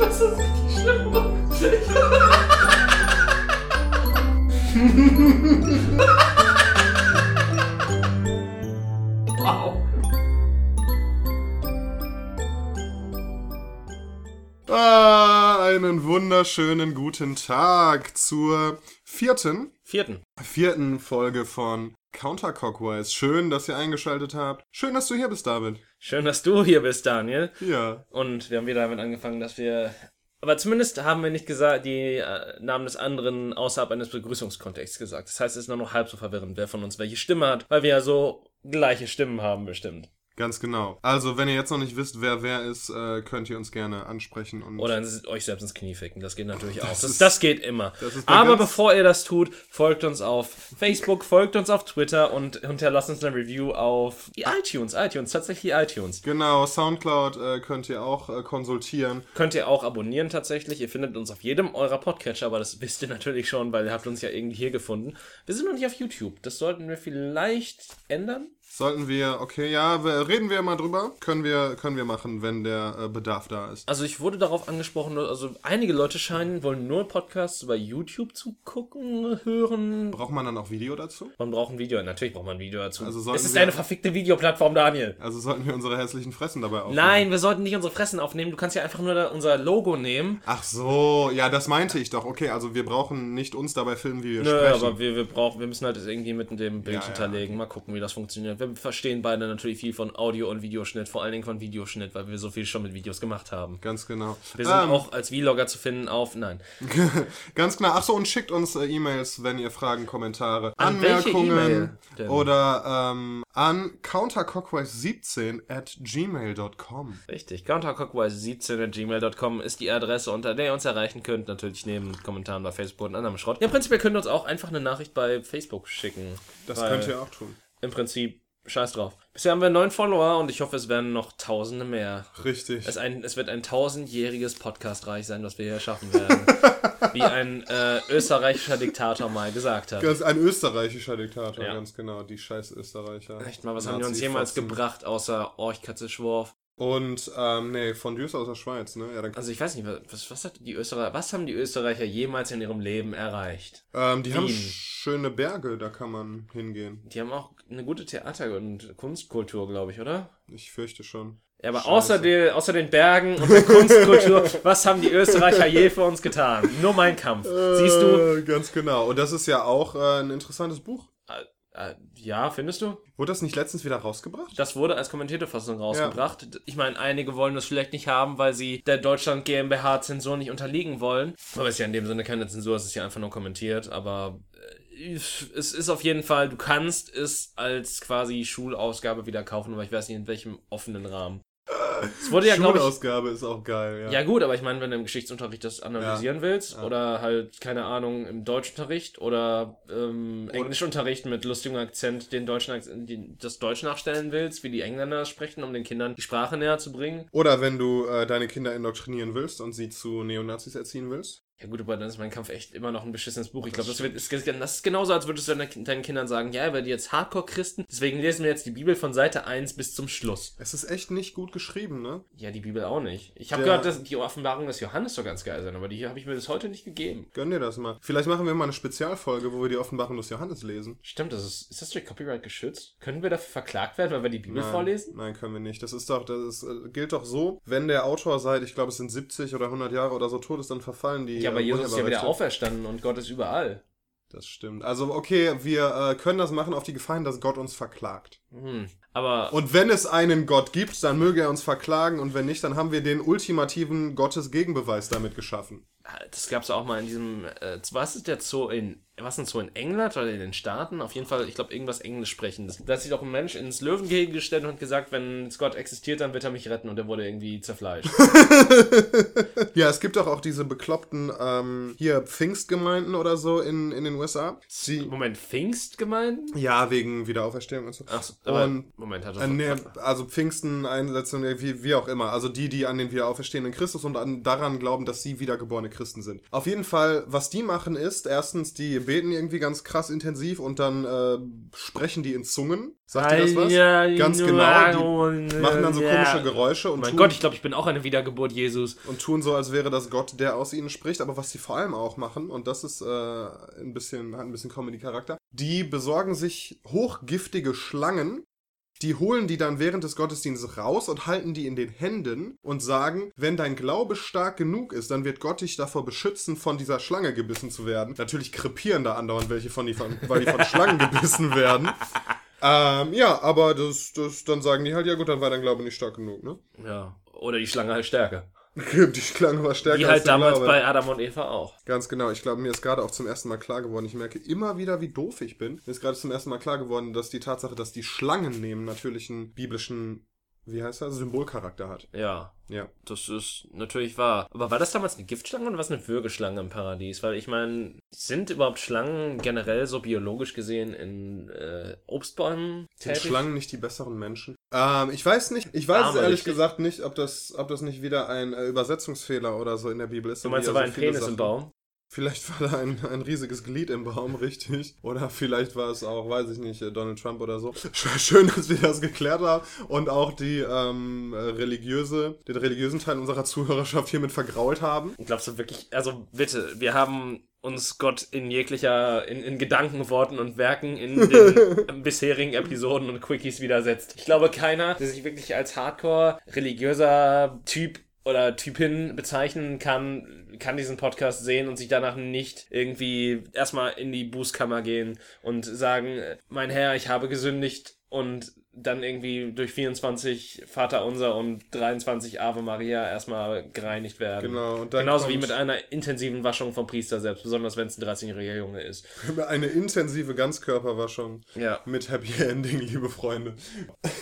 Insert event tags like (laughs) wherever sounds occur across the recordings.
Das ist richtig schlimm. wow. Ah, einen wunderschönen guten Tag zur vierten, Vierten. vierten Folge von Counterclockwise. Schön, dass ihr eingeschaltet habt. Schön, dass du hier bist, David. Schön, dass du hier bist, Daniel. Ja. Und wir haben wieder damit angefangen, dass wir. Aber zumindest haben wir nicht gesagt, die äh, Namen des anderen außerhalb eines Begrüßungskontexts gesagt. Das heißt, es ist nur noch halb so verwirrend, wer von uns welche Stimme hat, weil wir ja so gleiche Stimmen haben, bestimmt. Ganz genau. Also, wenn ihr jetzt noch nicht wisst, wer wer ist, äh, könnt ihr uns gerne ansprechen. Und Oder euch selbst ins Knie ficken. Das geht natürlich auch. Das, ist- das geht immer. das Aber bevor ihr das tut, folgt uns auf Facebook, folgt uns auf Twitter und hinterlasst uns eine Review auf die iTunes. iTunes, tatsächlich iTunes. Genau, Soundcloud äh, könnt ihr auch äh, konsultieren. Könnt ihr auch abonnieren tatsächlich. Ihr findet uns auf jedem eurer Podcatcher, aber das wisst ihr natürlich schon, weil ihr habt uns ja irgendwie hier gefunden. Wir sind noch nicht auf YouTube. Das sollten wir vielleicht ändern. Sollten wir, okay, ja, wir, reden wir mal drüber. Können wir, können wir machen, wenn der äh, Bedarf da ist. Also ich wurde darauf angesprochen, also einige Leute scheinen, wollen nur Podcasts über YouTube zu gucken, hören. Braucht man dann auch Video dazu? Man braucht ein Video. Natürlich braucht man ein Video dazu. Also sollten es ist wir- eine verfickte Videoplattform, Daniel. Also sollten wir unsere hässlichen Fressen dabei aufnehmen? Nein, wir sollten nicht unsere Fressen aufnehmen. Du kannst ja einfach nur unser Logo nehmen. Ach so, ja, das meinte ich doch. Okay, also wir brauchen nicht uns dabei filmen, wie wir Nö, sprechen. aber wir, wir brauchen, wir müssen halt das irgendwie mit dem Bild Ja, ja. hinterlegen. Mal gucken, wie das funktioniert. Wir verstehen beide natürlich viel von Audio und Videoschnitt, vor allen Dingen von Videoschnitt, weil wir so viel schon mit Videos gemacht haben. Ganz genau. Wir sind Ähm, auch als Vlogger zu finden auf, nein. (laughs) Ganz genau. Achso, und schickt uns äh, E-Mails, wenn ihr Fragen, Kommentare, An Anmerkungen denn? oder ähm, an countercockwise17 at gmail.com. Richtig. countercockwise17 at gmail.com ist die Adresse, unter der ihr uns erreichen könnt. Natürlich neben Kommentaren bei Facebook und anderem Schrott. Ja, prinzipiell könnt ihr uns auch einfach eine Nachricht bei Facebook schicken. Das könnt ihr auch tun. Im Prinzip, scheiß drauf. Bisher haben wir neun Follower und ich hoffe, es werden noch Tausende mehr. Richtig. Es, ein, es wird ein tausendjähriges Podcastreich sein, was wir hier schaffen werden. (laughs) Wie ein äh, österreichischer Diktator mal gesagt hat. Ganz, ein österreichischer Diktator, Ja. ganz genau. Die scheiß Österreicher. Echt mal, was haben die uns jemals Nazi-Fotzen. gebracht, außer Orch, Katze, Schworf? Und, ähm, nee, Fondues aus der Schweiz, ne? Ja, dann, Also ich weiß nicht, was, was, hat die Österreicher, was haben die Österreicher jemals in ihrem Leben erreicht? ähm, die haben Wien. schöne Berge, da kann man hingehen. Die haben auch eine gute Theater- und Kunstkultur, glaube ich, oder? Ich fürchte schon. Ja, aber Scheiße. außer, der, außer den Bergen und der Kunstkultur, (laughs) was haben die Österreicher je für uns getan? Nur mein Kampf. Siehst du? Äh, ganz genau. Und das ist ja auch äh, ein interessantes Buch. Äh, ja, findest du? Wurde das nicht letztens wieder rausgebracht? Das wurde als kommentierte Fassung rausgebracht. Ich meine, einige wollen das vielleicht nicht haben, weil sie der Deutschland GmbH-Zensur nicht unterliegen wollen. Aber es ist ja in dem Sinne keine Zensur, es ist ja einfach nur kommentiert. Aber äh, es ist auf jeden Fall, du kannst es als quasi Schulausgabe wieder kaufen, aber ich weiß nicht in welchem offenen Rahmen. Es wurde ja, glaube ich, Schulausgabe ist auch geil, ja. ja gut, aber ich meine, wenn du im Geschichtsunterricht das analysieren willst ja. oder halt, keine Ahnung, im Deutschunterricht oder ähm, Englischunterricht mit lustigem Akzent den deutschen Akzent, die, das Deutsch nachstellen willst, wie die Engländer sprechen, um den Kindern die Sprache näher zu bringen. Oder wenn du äh, deine Kinder indoktrinieren willst und sie zu Neonazis erziehen willst. Ja gut, aber dann ist mein Kampf echt immer noch ein beschissenes Buch. Ich glaube, das, wird- ist, das ist genauso, als würdest du deinen Kindern sagen, ja, ihr werdet jetzt Hardcore-Christen, deswegen lesen wir jetzt die Bibel von Seite 1 bis zum Schluss. Es ist echt nicht gut geschrieben, ne? Ja, die Bibel auch nicht. Ich habe gehört, dass die Offenbarung des Johannes soll ganz geil sein, aber die habe ich mir bis heute nicht gegeben. Gönn dir das mal. Vielleicht machen wir mal eine Spezialfolge, wo wir die Offenbarung des Johannes lesen. Stimmt, das ist, ist das durch Copyright geschützt? Können wir dafür verklagt werden, weil wir die Bibel Nein, vorlesen? Nein, können wir nicht. Das ist doch, das ist, äh, gilt doch so, wenn der Autor seit, ich glaube, es sind 70 oder 100 Jahre oder so tot ist, dann verfallen die. Ja, aber Jesus ist ja wieder auferstanden und Gott ist überall. Das stimmt. Also, okay, wir äh, können das machen auf die Gefahren, dass Gott uns verklagt. Hm. Aber Und wenn es einen Gott gibt, dann möge er uns verklagen und wenn nicht, dann haben wir den ultimativen Gottes-Gegenbeweis damit geschaffen. das gab es auch mal in diesem, äh, was ist der Zoo in, was ein Zoo in England oder in den Staaten? Auf jeden Fall, ich glaube, irgendwas Englisch sprechendes. Da hat sich doch ein Mensch ins Löwengehege gestellt und hat gesagt, wenn Gott existiert, dann wird er mich retten und er wurde irgendwie zerfleischt. (laughs) Ja, es gibt doch auch diese bekloppten, ähm, hier Pfingstgemeinden oder so in, in den USA. Sie, Moment, Pfingstgemeinden? ja, wegen Wiederauferstehung und so. Achso, aber Und- Moment, hat Äh, das nee, also Pfingsten-Einsetzung, wie, wie auch immer. Also die, die an den wiederauferstehenden Christus und an, daran glauben, dass sie wiedergeborene Christen sind. Auf jeden Fall, was die machen ist, erstens, die beten irgendwie ganz krass intensiv und dann äh, sprechen die in Zungen. Sagt ihr das was? Ganz genau. Die machen dann so komische Geräusche und mein tun, Gott, ich glaube, ich bin auch eine Wiedergeburt Jesus. und tun so, als wäre das Gott, der aus ihnen spricht. Aber was sie vor allem auch machen, und das ist äh, ein bisschen, hat ein bisschen Comedy-Charakter, die besorgen sich hochgiftige Schlangen, die holen die dann während des Gottesdienstes raus und halten die in den Händen und sagen, wenn dein Glaube stark genug ist, dann wird Gott dich davor beschützen, von dieser Schlange gebissen zu werden. Natürlich krepieren da andauernd welche von die von, weil die von Schlangen (laughs) gebissen werden. Ähm, ja, aber das, das, dann sagen die halt, ja gut, dann war dein Glaube nicht stark genug, ne? Ja. Oder die Schlange halt stärker. Die Schlange war stärker Wie als halt der damals Glaube. bei Adam und Eva auch. Ganz genau. Ich glaube, mir ist gerade auch zum ersten Mal klar geworden, ich merke immer wieder, wie doof ich bin. Mir ist gerade zum ersten Mal klar geworden, dass die Tatsache, dass die Schlangen nehmen, natürlich einen biblischen, wie heißt das, Symbolcharakter hat. Ja. Ja. Das ist natürlich wahr. Aber war das damals eine Giftschlange oder was eine Würgeschlange im Paradies? Weil ich meine, sind überhaupt Schlangen generell so biologisch gesehen in äh, Obstbäumen Sind tätig? Schlangen nicht die besseren Menschen? Ähm, ich weiß nicht. Ich weiß es Aber ehrlich richtig. gesagt nicht, ob das, ob das nicht wieder ein äh, Übersetzungsfehler oder so in der Bibel ist. Du meinst, da war ein Penis im Sachen- Baum? Vielleicht war da ein, ein riesiges Glied im Baum, richtig. Oder vielleicht war es auch, weiß ich nicht, Donald Trump oder so. Sch- Schön, dass wir das geklärt haben und auch die ähm, äh, religiöse, den religiösen Teil unserer Zuhörerschaft hiermit vergrault haben. Glaubst du wirklich, also bitte, wir haben uns Gott in jeglicher, in, in Gedanken, Worten und Werken in den (laughs) bisherigen Episoden und Quickies widersetzt. Ich glaube, keiner, der sich wirklich als hardcore religiöser Typ oder Typin bezeichnen kann, kann diesen Podcast sehen und sich danach nicht irgendwie erstmal in die Bußkammer gehen und sagen, mein Herr, ich habe gesündigt und dann irgendwie durch 24 Vater Unser und 23 Ave Maria erstmal gereinigt werden. Genau, und dann Genauso wie mit einer intensiven Waschung vom Priester selbst, besonders wenn es ein 13-jähriger Junge ist. (laughs) Eine intensive Ganzkörperwaschung Ja. mit Happy Ending, liebe Freunde.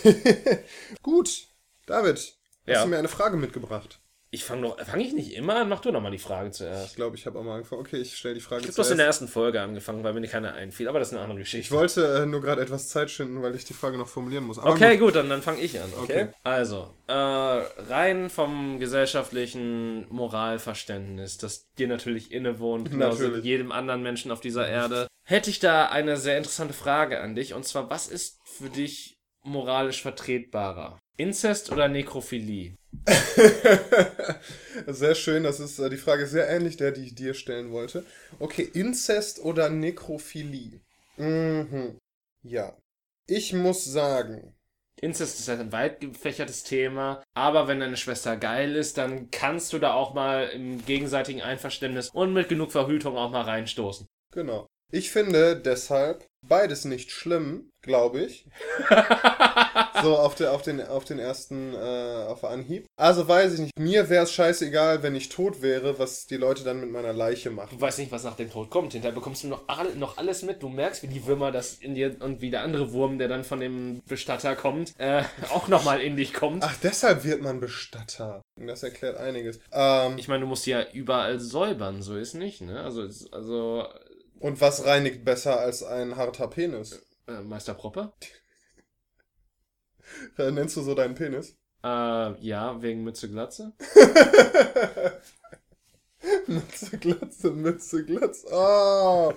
(laughs) Gut, David, hast Ja. du mir eine Frage mitgebracht? Ich fange doch, fange ich nicht immer an? Mach du noch mal die Frage Ich zuerst. glaube, ich habe auch mal angefangen. Okay, ich stelle die Frage Ich habe zuerst. das in der ersten Folge angefangen, weil mir keine einfiel, aber das ist eine andere Ich Geschichte. wollte äh, nur gerade etwas Zeit schinden, weil ich die Frage noch formulieren muss. Aber Okay, gut. gut, dann, dann fange ich an. Okay. Okay. Also, äh, rein vom gesellschaftlichen Moralverständnis, das dir natürlich innewohnt, genauso wie jedem anderen Menschen auf dieser Erde, hätte ich da eine sehr interessante Frage an dich. Und zwar, was ist für dich moralisch vertretbarer? Inzest oder Nekrophilie? (laughs) Sehr schön, das ist äh, die Frage ist sehr ähnlich der, die ich dir stellen wollte. Okay, Inzest oder Nekrophilie? Mhm. Ja. Ich muss sagen, Inzest ist halt ein weit gefächertes Thema, aber wenn deine Schwester geil ist, dann kannst du da auch mal im gegenseitigen Einverständnis und mit genug Verhütung auch mal reinstoßen. genau. Ich finde deshalb beides nicht schlimm, glaube ich. (laughs) so auf, der, auf, den, auf den ersten, äh, auf Anhieb. Also weiß ich nicht. Mir wäre es scheißegal, wenn ich tot wäre, was die Leute dann mit meiner Leiche machen. Du weißt nicht, was nach dem Tod kommt. Hinterher bekommst du noch, all, noch alles mit. Du merkst, wie die Würmer das in dir und wie der andere Wurm, der dann von dem Bestatter kommt, äh, auch nochmal in dich kommt. Ach, deshalb wird man Bestatter. Das erklärt einiges. Ähm, Ich meine, du musst ja überall säubern, so ist nicht, ne? Also, es- also und was reinigt besser als ein harter Penis? äh, Meister Proppe? (laughs) Äh, Nennst du so deinen Penis? Äh, ja, wegen Mütze Glatze. (laughs) Mütze, Glatze, Mütze, Glatze. Oh,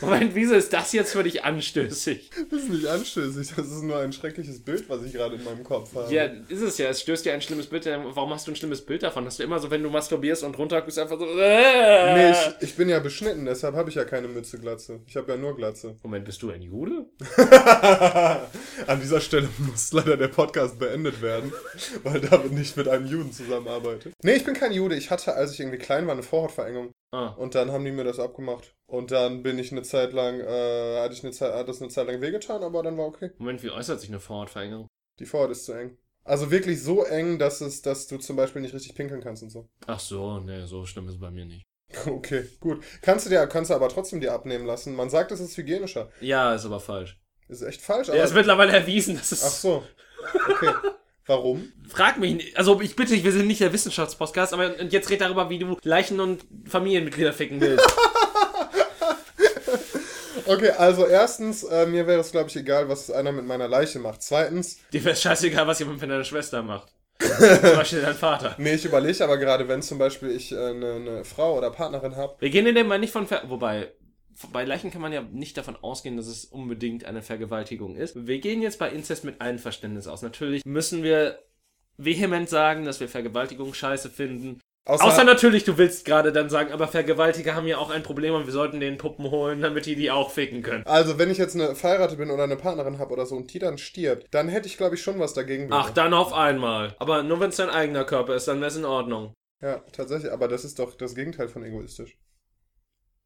Moment, wieso ist das jetzt für dich anstößig? das ist nicht anstößig. Das ist nur ein schreckliches Bild, was ich gerade in meinem Kopf habe. Ja, ist es ja. Es stößt dir ein schlimmes Bild. Warum hast du ein schlimmes Bild davon? Hast du immer so, wenn du masturbierst und runter guckst, einfach so. äh. Nee, ich, ich bin ja beschnitten, deshalb habe ich ja keine Mütze, Glatze. Ich habe ja nur Glatze. Moment, bist du ein Jude? (laughs) An dieser Stelle muss leider der Podcast beendet werden, weil David nicht mit einem Juden zusammenarbeitet. Nee, ich bin kein Jude. Ich hatte, als ich irgendwie klein war, eine Vorhautverengung. Ah. Und dann haben die mir das abgemacht. Und dann bin ich eine Zeit lang, äh, hatte ich eine Zeit, hat das eine Zeit lang wehgetan, aber dann war okay. Moment, wie äußert sich eine Vorhautverengung? Die Vorhaut ist zu eng. Also wirklich so eng, dass es, dass du zum Beispiel nicht richtig pinkeln kannst und so. Ach so, nee, so schlimm ist es bei mir nicht. (laughs) Okay, gut. Kannst du dir, kannst du aber trotzdem dir abnehmen lassen. Man sagt, es ist hygienischer. Ja, ist aber falsch. Ist echt falsch, Ja, aber. ist mittlerweile erwiesen, dass es. Ach so. Okay. Warum? Frag mich nicht. Also, ich bitte dich, wir sind nicht der Wissenschaftspodcast, aber und jetzt red darüber, wie du Leichen und Familienmitglieder ficken willst. (laughs) Okay, also erstens, äh, mir wäre es, glaube ich, egal, was einer mit meiner Leiche macht. Zweitens, Dir wäre scheißegal, was jemand mit deiner Schwester macht. (laughs) Zum Beispiel dein Vater. Nee, ich überlege aber gerade, wenn zum Beispiel ich eine äh, ne, ne Frau oder Partnerin habe. Wir gehen in dem Mal nicht von Ver Wobei, bei Leichen kann man ja nicht davon ausgehen, dass es unbedingt eine Vergewaltigung ist. Wir gehen jetzt bei Inzest mit Einverständnis aus. Natürlich müssen wir vehement sagen, dass wir Vergewaltigung scheiße finden. Außer, Außer, natürlich, du willst gerade dann sagen, aber Vergewaltiger haben ja auch ein Problem und wir sollten den Puppen holen, damit die die auch ficken können. Also, wenn ich jetzt eine Verheiratete bin oder eine Partnerin habe oder so und die dann stirbt, dann hätte ich, glaube ich, schon was dagegen. Ach, dann auf einmal. Aber nur wenn es dein eigener Körper ist, dann wäre es in Ordnung. Ja, tatsächlich. Aber das ist doch das Gegenteil von egoistisch.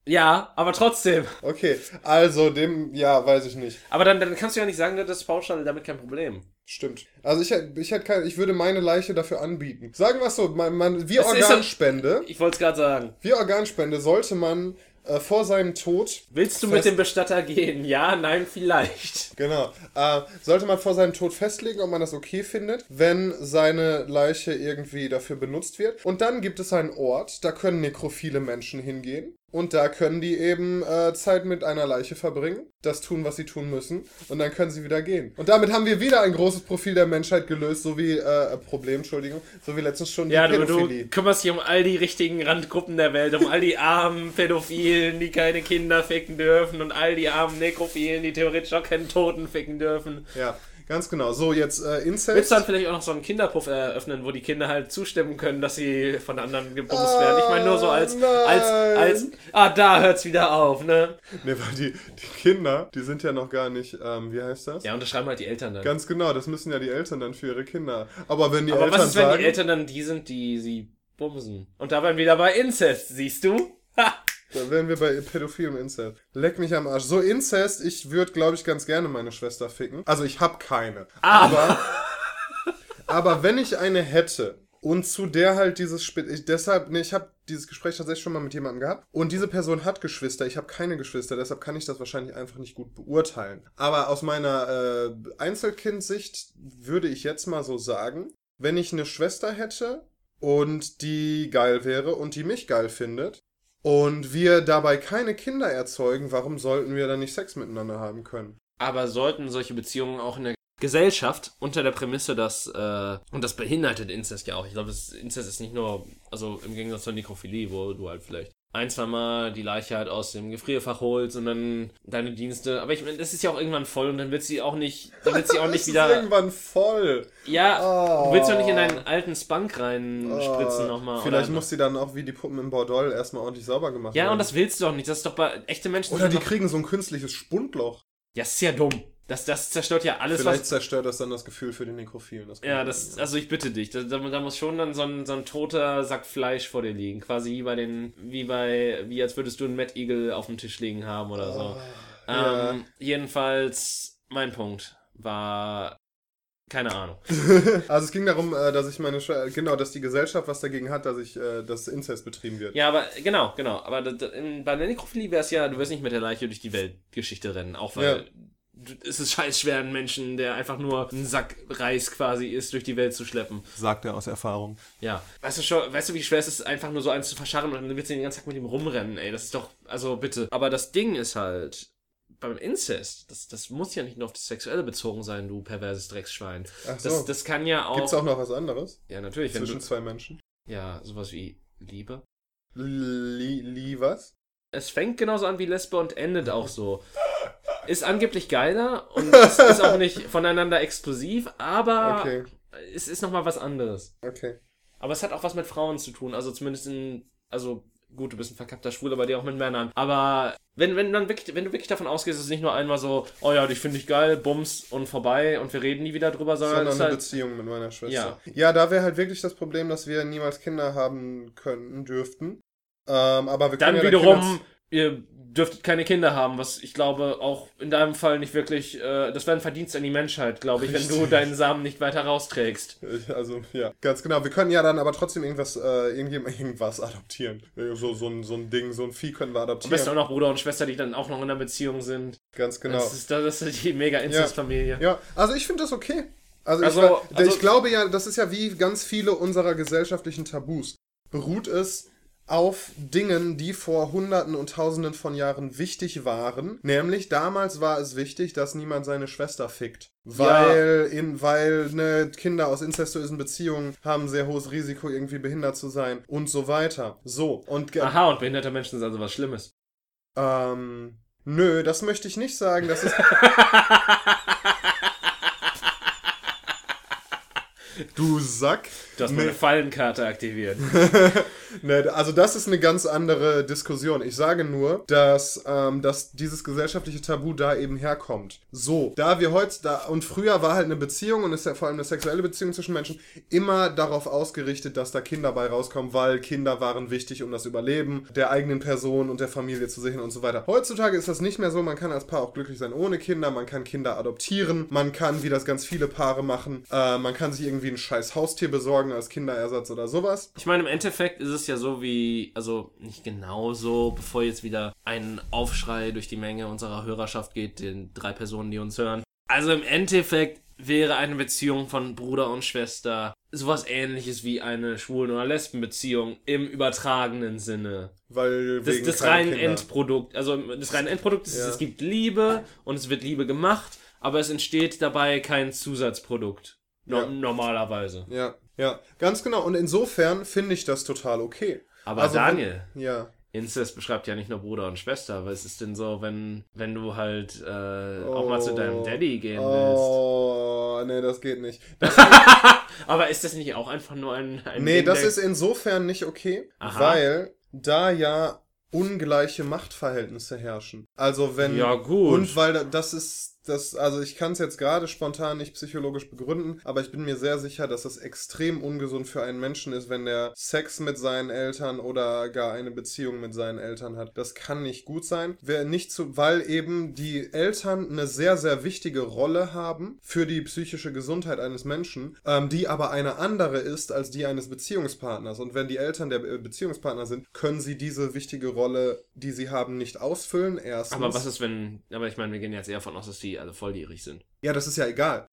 Ja, aber trotzdem. Okay, also dem, ja, weiß ich nicht. Aber dann, dann kannst du ja nicht sagen, das ist pauschal damit kein Problem. Stimmt. Also ich, ich hätte kein, ich würde meine Leiche dafür anbieten. Sagen wir es so, man, man, wie Organspende. ich wollte es gerade sagen. Wie Organspende sollte man äh, vor seinem Tod. Willst du mit dem Bestatter gehen? Ja, nein, vielleicht. (laughs) Genau. Äh, sollte man vor seinem Tod festlegen, ob man das okay findet, wenn seine Leiche irgendwie dafür benutzt wird. Und dann gibt es einen Ort, da können nekrophile Menschen hingehen. Und da können die eben äh, Zeit mit einer Leiche verbringen, das tun, was sie tun müssen, und dann können sie wieder gehen. Und damit haben wir wieder ein großes Profil der Menschheit gelöst, so wie, äh, Problem, Entschuldigung, so wie letztens schon die ja, Pädophilie. du kümmerst dich um all die richtigen Randgruppen der Welt, um all die armen Pädophilen, die keine Kinder ficken dürfen, und all die armen Nekrophilen, die theoretisch auch keinen Toten ficken dürfen. Ja. Ganz genau. So, jetzt äh, Incest. Willst du dann vielleicht auch noch so einen Kinderpuff eröffnen, wo die Kinder halt zustimmen können, dass sie von anderen gebumst ah, werden? Ich meine nur so als, als, als, ah, da hört's wieder auf, ne? Ne, weil die, die Kinder, die sind ja noch gar nicht, ähm, wie heißt das? Ja, unterschreiben halt die Eltern dann. Ganz genau, das müssen ja die Eltern dann für ihre Kinder. Aber wenn die Aber Eltern was ist, wenn die Eltern dann die sind, die sie bumsen? Und da waren wir wieder bei Incest, siehst du? Ha! Da wären wir bei pädophilem Inzest. Leck mich am Arsch. So Inzest, ich würde, glaube ich, ganz gerne meine Schwester ficken. Also ich habe keine. Ah. Aber, aber wenn ich eine hätte und zu der halt dieses Spiel, ich, deshalb, ne, ich habe dieses Gespräch tatsächlich schon mal mit jemandem gehabt und diese Person hat Geschwister, ich habe keine Geschwister, deshalb kann ich das wahrscheinlich einfach nicht gut beurteilen. Aber aus meiner äh, Einzelkindsicht würde ich jetzt mal so sagen, wenn ich eine Schwester hätte und die geil wäre und die mich geil findet, und wir dabei keine Kinder erzeugen, warum sollten wir dann nicht Sex miteinander haben können? Aber sollten solche Beziehungen auch in der Gesellschaft unter der Prämisse, dass, äh, und das beinhaltet Inzest ja auch. Ich glaube, Inzest ist nicht nur, also im Gegensatz zur Nekrophilie, wo du halt vielleicht ein, zwei Mal die Leiche halt aus dem Gefrierfach holst und dann deine Dienste. Aber ich meine, das ist ja auch irgendwann voll und dann wird sie auch nicht, dann wird sie auch (laughs) nicht wieder. Ist irgendwann voll. Ja, oh. du willst doch nicht in deinen alten Spunk reinspritzen oh. nochmal. Vielleicht muss sie dann auch wie die Puppen im Bordell erstmal ordentlich sauber gemacht werden. Ja, und das willst du doch nicht. Das ist doch bei echte Menschen. Oder die kriegen so ein künstliches Spundloch. Ja, ist ja dumm. Das, das zerstört ja alles, Vielleicht was... zerstört das dann das Gefühl für den Nekrophilen. Das ja, das, also ich bitte dich, da, da, muss schon dann so ein, so ein toter Sack Fleisch vor dir liegen. Quasi wie bei den, wie bei, wie als würdest du einen Mad Eagle auf dem Tisch liegen haben oder so. Oh, ähm, ja. Jedenfalls, mein Punkt war keine Ahnung. (laughs) also es ging darum, äh, dass ich meine, Sch genau, dass die Gesellschaft was dagegen hat, dass ich, äh, dass Inzest betrieben wird. Ja, aber genau, genau. Aber bei der Nekrophilie wäre es ja, du wirst nicht mit der Leiche durch die Weltgeschichte rennen, auch weil ja es ist scheiß schwer, einen Menschen, der einfach nur einen Sack Reis quasi ist, durch die Welt zu schleppen. Sagt er aus Erfahrung. Ja. Weißt du schon, weißt du, wie schwer es ist, einfach nur so eins zu verscharren und dann willst du den ganzen Tag mit ihm rumrennen, ey. Das ist doch, also bitte. Aber das Ding ist halt, beim Inzest, das, das muss ja nicht nur auf das Sexuelle bezogen sein, du perverses Drecksschwein. Ach so. Das, das kann ja auch. Gibt's auch noch was anderes? Ja, natürlich. Zwischen du, zwei Menschen? Ja, sowas wie Liebe. Li, li was? Es fängt genauso an wie Lesbe und endet auch so. Ist angeblich geiler und (laughs) es ist auch nicht voneinander exklusiv, aber okay. es ist nochmal was anderes. Okay. Aber es hat auch was mit Frauen zu tun, also zumindest in, also gut, du bist ein verkappter Schwuler, bei dir auch mit Männern. Aber wenn, wenn, dann wirklich, wenn du wirklich davon ausgehst, ist es nicht nur einmal so, oh ja, dich finde ich geil, bums und vorbei und wir reden nie wieder drüber, sondern. Sondern eine halt, Beziehung mit meiner Schwester. Ja, ja da wäre halt wirklich das Problem, dass wir niemals Kinder haben könnten, dürften. Ähm, aber wir können Dann ja wiederum, ihr dürftet keine Kinder haben, was ich glaube auch in deinem Fall nicht wirklich, äh, das wäre ein Verdienst an die Menschheit, glaube ich, Richtig. wenn du deinen Samen nicht weiter rausträgst. Also, ja, ganz genau. Wir können ja dann aber trotzdem irgendwas, äh, irgendwas adoptieren. So, so, ein, so ein Ding, so ein Vieh können wir adoptieren. Am besten auch noch Bruder und Schwester, die dann auch noch in einer Beziehung sind. Ganz genau. Das ist, das ist die mega Inzestfamilie. Ja. ja, also ich finde das okay. Also, also, ich, also, ich glaube ja, das ist ja wie ganz viele unserer gesellschaftlichen Tabus. Beruht es auf Dingen, die vor Hunderten und Tausenden von Jahren wichtig waren. Nämlich damals war es wichtig, dass niemand seine Schwester fickt. Weil, ja. in, weil ne, Kinder aus incestuösen Beziehungen haben sehr hohes Risiko, irgendwie behindert zu sein und so weiter. So. Und Aha, und behinderte Menschen sind also was Schlimmes. Ähm, nö, das möchte ich nicht sagen. Das ist. (laughs) du Sack. Du hast meine nee. Fallenkarte aktiviert. (laughs) ne, also das ist eine ganz andere Diskussion. Ich sage nur, dass, ähm, dass dieses gesellschaftliche Tabu da eben herkommt. So, da wir heute, da, und früher war halt eine Beziehung und ist ja vor allem eine sexuelle Beziehung zwischen Menschen immer darauf ausgerichtet, dass da Kinder bei rauskommen, weil Kinder waren wichtig, um das Überleben der eigenen Person und der Familie zu sichern und so weiter. Heutzutage ist das nicht mehr so. Man kann als Paar auch glücklich sein ohne Kinder. Man kann Kinder adoptieren. Man kann, wie das ganz viele Paare machen, äh, man kann sich irgendwie ein scheiß Haustier besorgen besorgen als Kinderersatz oder sowas. Ich meine, im Endeffekt ist es ja so wie, also nicht genau so, bevor jetzt wieder ein Aufschrei durch die Menge unserer Hörerschaft geht, den drei Personen, die uns hören. Also im Endeffekt wäre eine Beziehung von Bruder und Schwester sowas ähnliches wie eine Schwulen- oder Lesbenbeziehung im übertragenen Sinne. Weil das, das reine Endprodukt, also das reine Endprodukt ist, ja. es gibt Liebe und es wird Liebe gemacht, aber es entsteht dabei kein Zusatzprodukt. No ja. Normalerweise. Ja. Ja, ganz genau. Und insofern finde ich das total okay. Aber also, Daniel, wenn, ja. Inzest beschreibt ja nicht nur Bruder und Schwester. Was ist denn so, wenn, wenn du halt äh, oh, auch mal zu deinem Daddy gehen oh, willst? Oh, nee, das geht nicht. Das (laughs) Aber ist das nicht auch einfach nur ein. ein nee, Ding, das ist insofern nicht okay, Aha. weil da ja ungleiche Machtverhältnisse herrschen. Also wenn. Ja, gut. Und weil das ist das, also ich kann es jetzt gerade spontan nicht psychologisch begründen, aber ich bin mir sehr sicher, dass das extrem ungesund für einen Menschen ist, wenn der Sex mit seinen Eltern oder gar eine Beziehung mit seinen Eltern hat. Das kann nicht gut sein. Wer nicht zu, weil eben die Eltern eine sehr, sehr wichtige Rolle haben für die psychische Gesundheit eines Menschen, ähm, die aber eine andere ist als die eines Beziehungspartners. Und wenn die Eltern der Beziehungspartner sind, können sie diese wichtige Rolle, die sie haben, nicht ausfüllen. Erstens. Aber was ist, wenn, aber ich meine, wir gehen jetzt eher von aus, dass die die alle volljährig sind. Ja, das ist ja egal.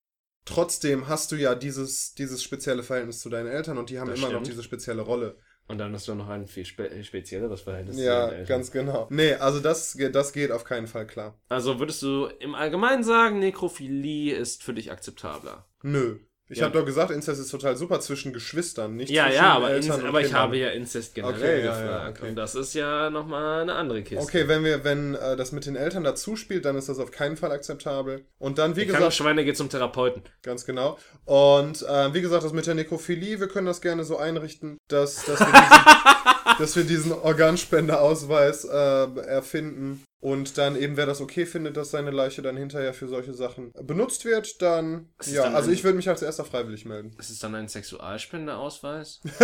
Trotzdem hast du ja dieses, dieses spezielle Verhältnis zu deinen Eltern und die haben das immer stimmt. noch diese spezielle Rolle. Und dann hast du noch ein viel spe spezielleres Verhältnis ja, zu deinen Eltern. Ja, ganz genau. Nee, also das, das geht auf keinen Fall klar. Also würdest du im Allgemeinen sagen, Nekrophilie ist für dich akzeptabler? Nö. Ich ja. habe doch gesagt, Inzest ist total super zwischen Geschwistern, nicht ja, zwischen Ja, aber, Eltern aber ich habe ja Inzest generell okay, gefragt. Ja, ja, okay. Und das ist ja nochmal eine andere Kiste. Okay, wenn wir, wenn äh, das mit den Eltern dazu spielt, dann ist das auf keinen Fall akzeptabel. Und dann, wie die gesagt. Schweine geht zum Therapeuten. Ganz genau. Und äh, wie gesagt, das mit der Nekrophilie, wir können das gerne so einrichten, dass, dass, wir, diesen, (laughs) dass wir diesen Organspendeausweis äh, erfinden und dann eben, wer das okay findet, dass seine Leiche dann hinterher für solche Sachen benutzt wird, dann, ja, dann also ich würde mich als erster freiwillig melden. Ist es dann ein Sexualspendeausweis? (laughs)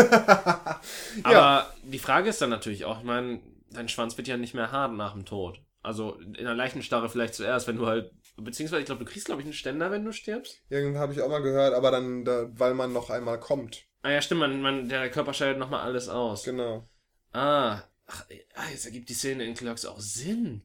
Aber ja. die Frage ist dann natürlich auch, ich meine, dein Schwanz wird ja nicht mehr hart nach dem Tod. Also in der Leichenstarre vielleicht zuerst, wenn du halt, beziehungsweise ich glaube, du kriegst, glaube ich, einen Ständer, wenn du stirbst. Irgendwie habe ich auch mal gehört, aber dann, da, weil man noch einmal kommt. Ah ja, stimmt, man, man, der Körper scheidet nochmal alles aus. Genau. Ah, Ach, ah, jetzt ergibt die Szene in Clerks auch Sinn.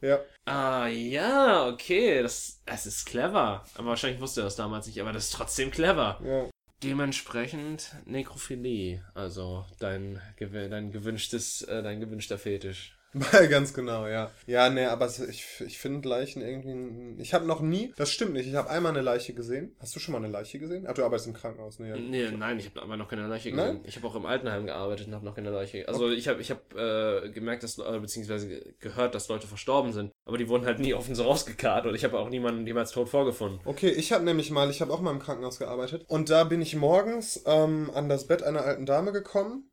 Ja. Ah, ja, okay. Das, das ist clever. Aber wahrscheinlich wusste er das damals nicht, aber das ist trotzdem clever. Ja. Dementsprechend Nekrophilie. Also dein, dein gewünschtes, äh, dein gewünschter Fetisch. (laughs) Ganz genau, ja. Ja, nee, aber ich, ich finde Leichen irgendwie. Ich habe noch nie, das stimmt nicht, ich habe einmal eine Leiche gesehen. Hast du schon mal eine Leiche gesehen? Ach, du arbeitest im Krankenhaus, ne? Nee, nein, ich habe aber noch keine Leiche gesehen. Nein? Ich habe auch im Altenheim gearbeitet und habe noch keine Leiche. Also okay. ich habe ich hab, äh, gemerkt, dass, äh, beziehungsweise gehört, dass Leute verstorben sind. Aber die wurden halt nie offen so rausgekarrt und ich habe auch niemanden jemals tot vorgefunden. Okay, ich habe nämlich mal, ich habe auch mal im Krankenhaus gearbeitet und da bin ich morgens ähm, an das Bett einer alten Dame gekommen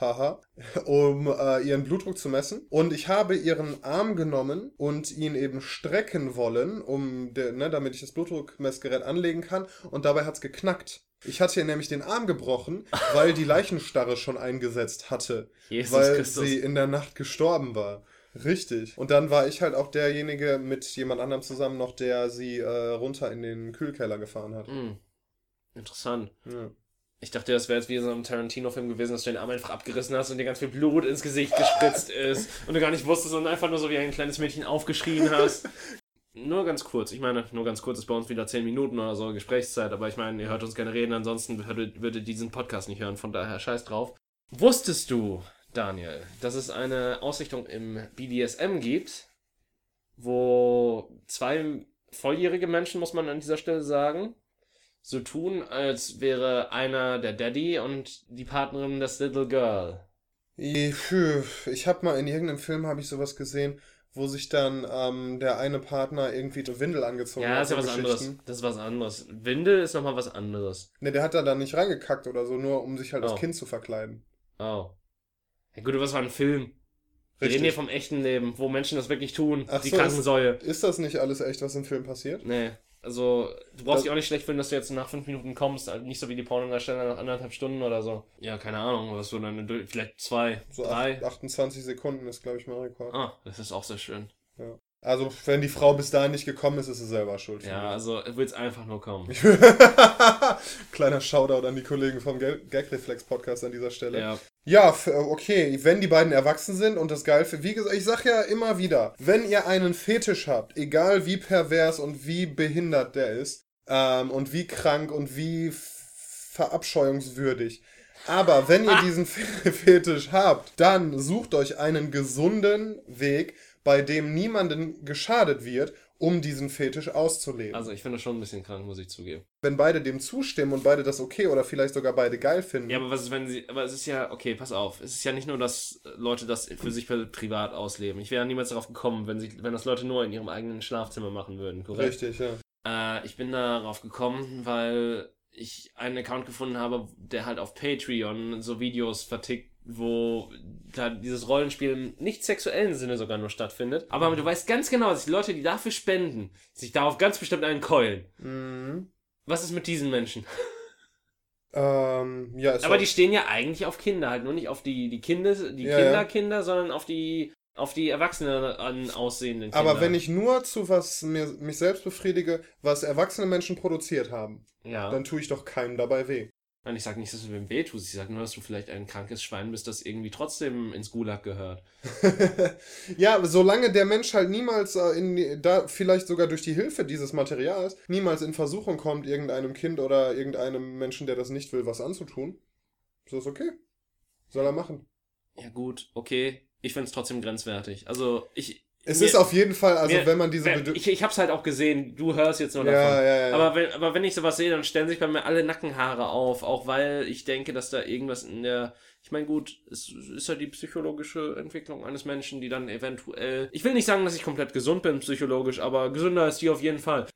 haha, (laughs) um äh, ihren Blutdruck zu messen. Und ich habe ihren Arm genommen und ihn eben strecken wollen, um de, ne, damit ich das Blutdruckmessgerät anlegen kann. Und dabei hat es geknackt. Ich hatte ihr nämlich den Arm gebrochen, (laughs) weil die Leichenstarre schon eingesetzt hatte. Jesus weil Christus. sie in der Nacht gestorben war. Richtig. Und dann war ich halt auch derjenige mit jemand anderem zusammen noch, der sie äh, runter in den Kühlkeller gefahren hat. Mm. Interessant. Ja. Ich dachte, das wäre jetzt wie so ein Tarantino-Film gewesen, dass du den Arm einfach abgerissen hast und dir ganz viel Blut ins Gesicht gespritzt ist und du gar nicht wusstest und einfach nur so wie ein kleines Mädchen aufgeschrien hast. nur ganz kurz, ich meine, nur ganz kurz ist bei uns wieder 10 Minuten oder so Gesprächszeit, aber ich meine, ihr hört uns gerne reden, ansonsten würdet, würdet diesen Podcast nicht hören, von daher scheiß drauf. Wusstest du, Daniel, dass es eine Ausrichtung im BDSM gibt, wo zwei volljährige Menschen, muss man an dieser Stelle sagen, so tun, als wäre einer der Daddy und die Partnerin das Little Girl. Ich habe mal in irgendeinem Film habe ich sowas gesehen, wo sich dann ähm, der eine Partner irgendwie die Windel angezogen Ja, hat. das ist ja was anderes. Das ist was anderes. Windel ist nochmal was anderes. Ne, der hat da dann nicht reingekackt oder so, nur um sich halt Oh. als Kind zu verkleiden. Oh. Ja gut, es war ein Film. Wir reden hier vom echten Leben, wo Menschen das wirklich tun. Ach die so, kranken ist- Säue. Ist das nicht alles echt, was im Film passiert? Nee. Also, du brauchst Das- dich auch nicht schlecht fühlen, dass du jetzt nach fünf Minuten kommst. Also nicht so wie die Pornodarsteller nach anderthalb Stunden oder so. Ja, keine Ahnung, was so dann, vielleicht zwei, So drei. acht- 28 Sekunden ist, glaube ich, mein Rekord. Ah, das ist auch sehr schön. Also, wenn die Frau bis dahin nicht gekommen ist, ist sie selber schuld. Ja, also, du willst einfach nur kommen. (laughs) Kleiner Shoutout an die Kollegen vom Gag- Gagreflex Podcast an dieser Stelle. Ja, Ja, f- okay, wenn die beiden erwachsen sind und das geil für, wie gesagt, ich sag ja immer wieder, wenn ihr einen Fetisch habt, egal wie pervers und wie behindert der ist, ähm, und wie krank und wie verabscheuungswürdig, aber wenn ihr diesen Fe- (laughs) Fetisch habt, dann sucht euch einen gesunden Weg, bei dem niemanden geschadet wird, um diesen Fetisch auszuleben. also ich finde das schon ein bisschen krank, muss ich zugeben. wenn beide dem zustimmen und beide das okay oder vielleicht sogar beide geil finden. Ja, aber was ist, wenn sie. Aber es ist ja, okay, pass auf. Es ist ja nicht nur, dass Leute das für sich privat ausleben. Ich wäre ja niemals darauf gekommen, wenn, sie, wenn das Leute nur in ihrem eigenen Schlafzimmer machen würden, korrekt? Richtig, ja. Äh, ich bin darauf gekommen, weil ich einen Account gefunden habe, der halt auf Patreon so Videos vertickt, wo da dieses Rollenspiel im nicht sexuellen Sinne sogar nur stattfindet. Aber du weißt ganz genau, dass die Leute, die dafür spenden, sich darauf ganz bestimmt einen keulen. Mhm. Was ist mit diesen Menschen? Ähm, ja, Aber die stehen ja eigentlich auf Kinder, halt nur nicht auf die, die Kinder, die Ja, Kinder, ja. Kinder, sondern auf die, auf die Erwachsenen an aussehenden Kinder. aber wenn ich nur zu was mir, mich selbst befriedige, was erwachsene Menschen produziert haben, Ja. dann tue ich doch keinem dabei weh. Und ich sag nicht, dass du wem weh tust, ich sag nur, dass du vielleicht ein krankes Schwein bist, das irgendwie trotzdem ins Gulag gehört. (laughs) ja, solange der Mensch halt niemals äh, in da vielleicht sogar durch die Hilfe dieses Materials niemals in Versuchung kommt, irgendeinem Kind oder irgendeinem Menschen, der das nicht will, was anzutun, ist das okay. Soll er machen. Ja gut, okay. Ich find's trotzdem grenzwertig. Also ich. Es mir- ist auf jeden Fall, also mir- wenn man diese wenn- ich, ich hab's halt auch gesehen, du hörst jetzt nur ja, davon. ja, ja, ja. Aber wenn, aber wenn ich sowas sehe, dann stellen sich bei mir alle Nackenhaare auf, auch weil ich denke, dass da irgendwas in der. Ich meine, gut, es ist ja die psychologische Entwicklung eines Menschen, die dann eventuell. Ich will nicht sagen, dass ich komplett gesund bin psychologisch, aber gesünder ist die auf jeden Fall.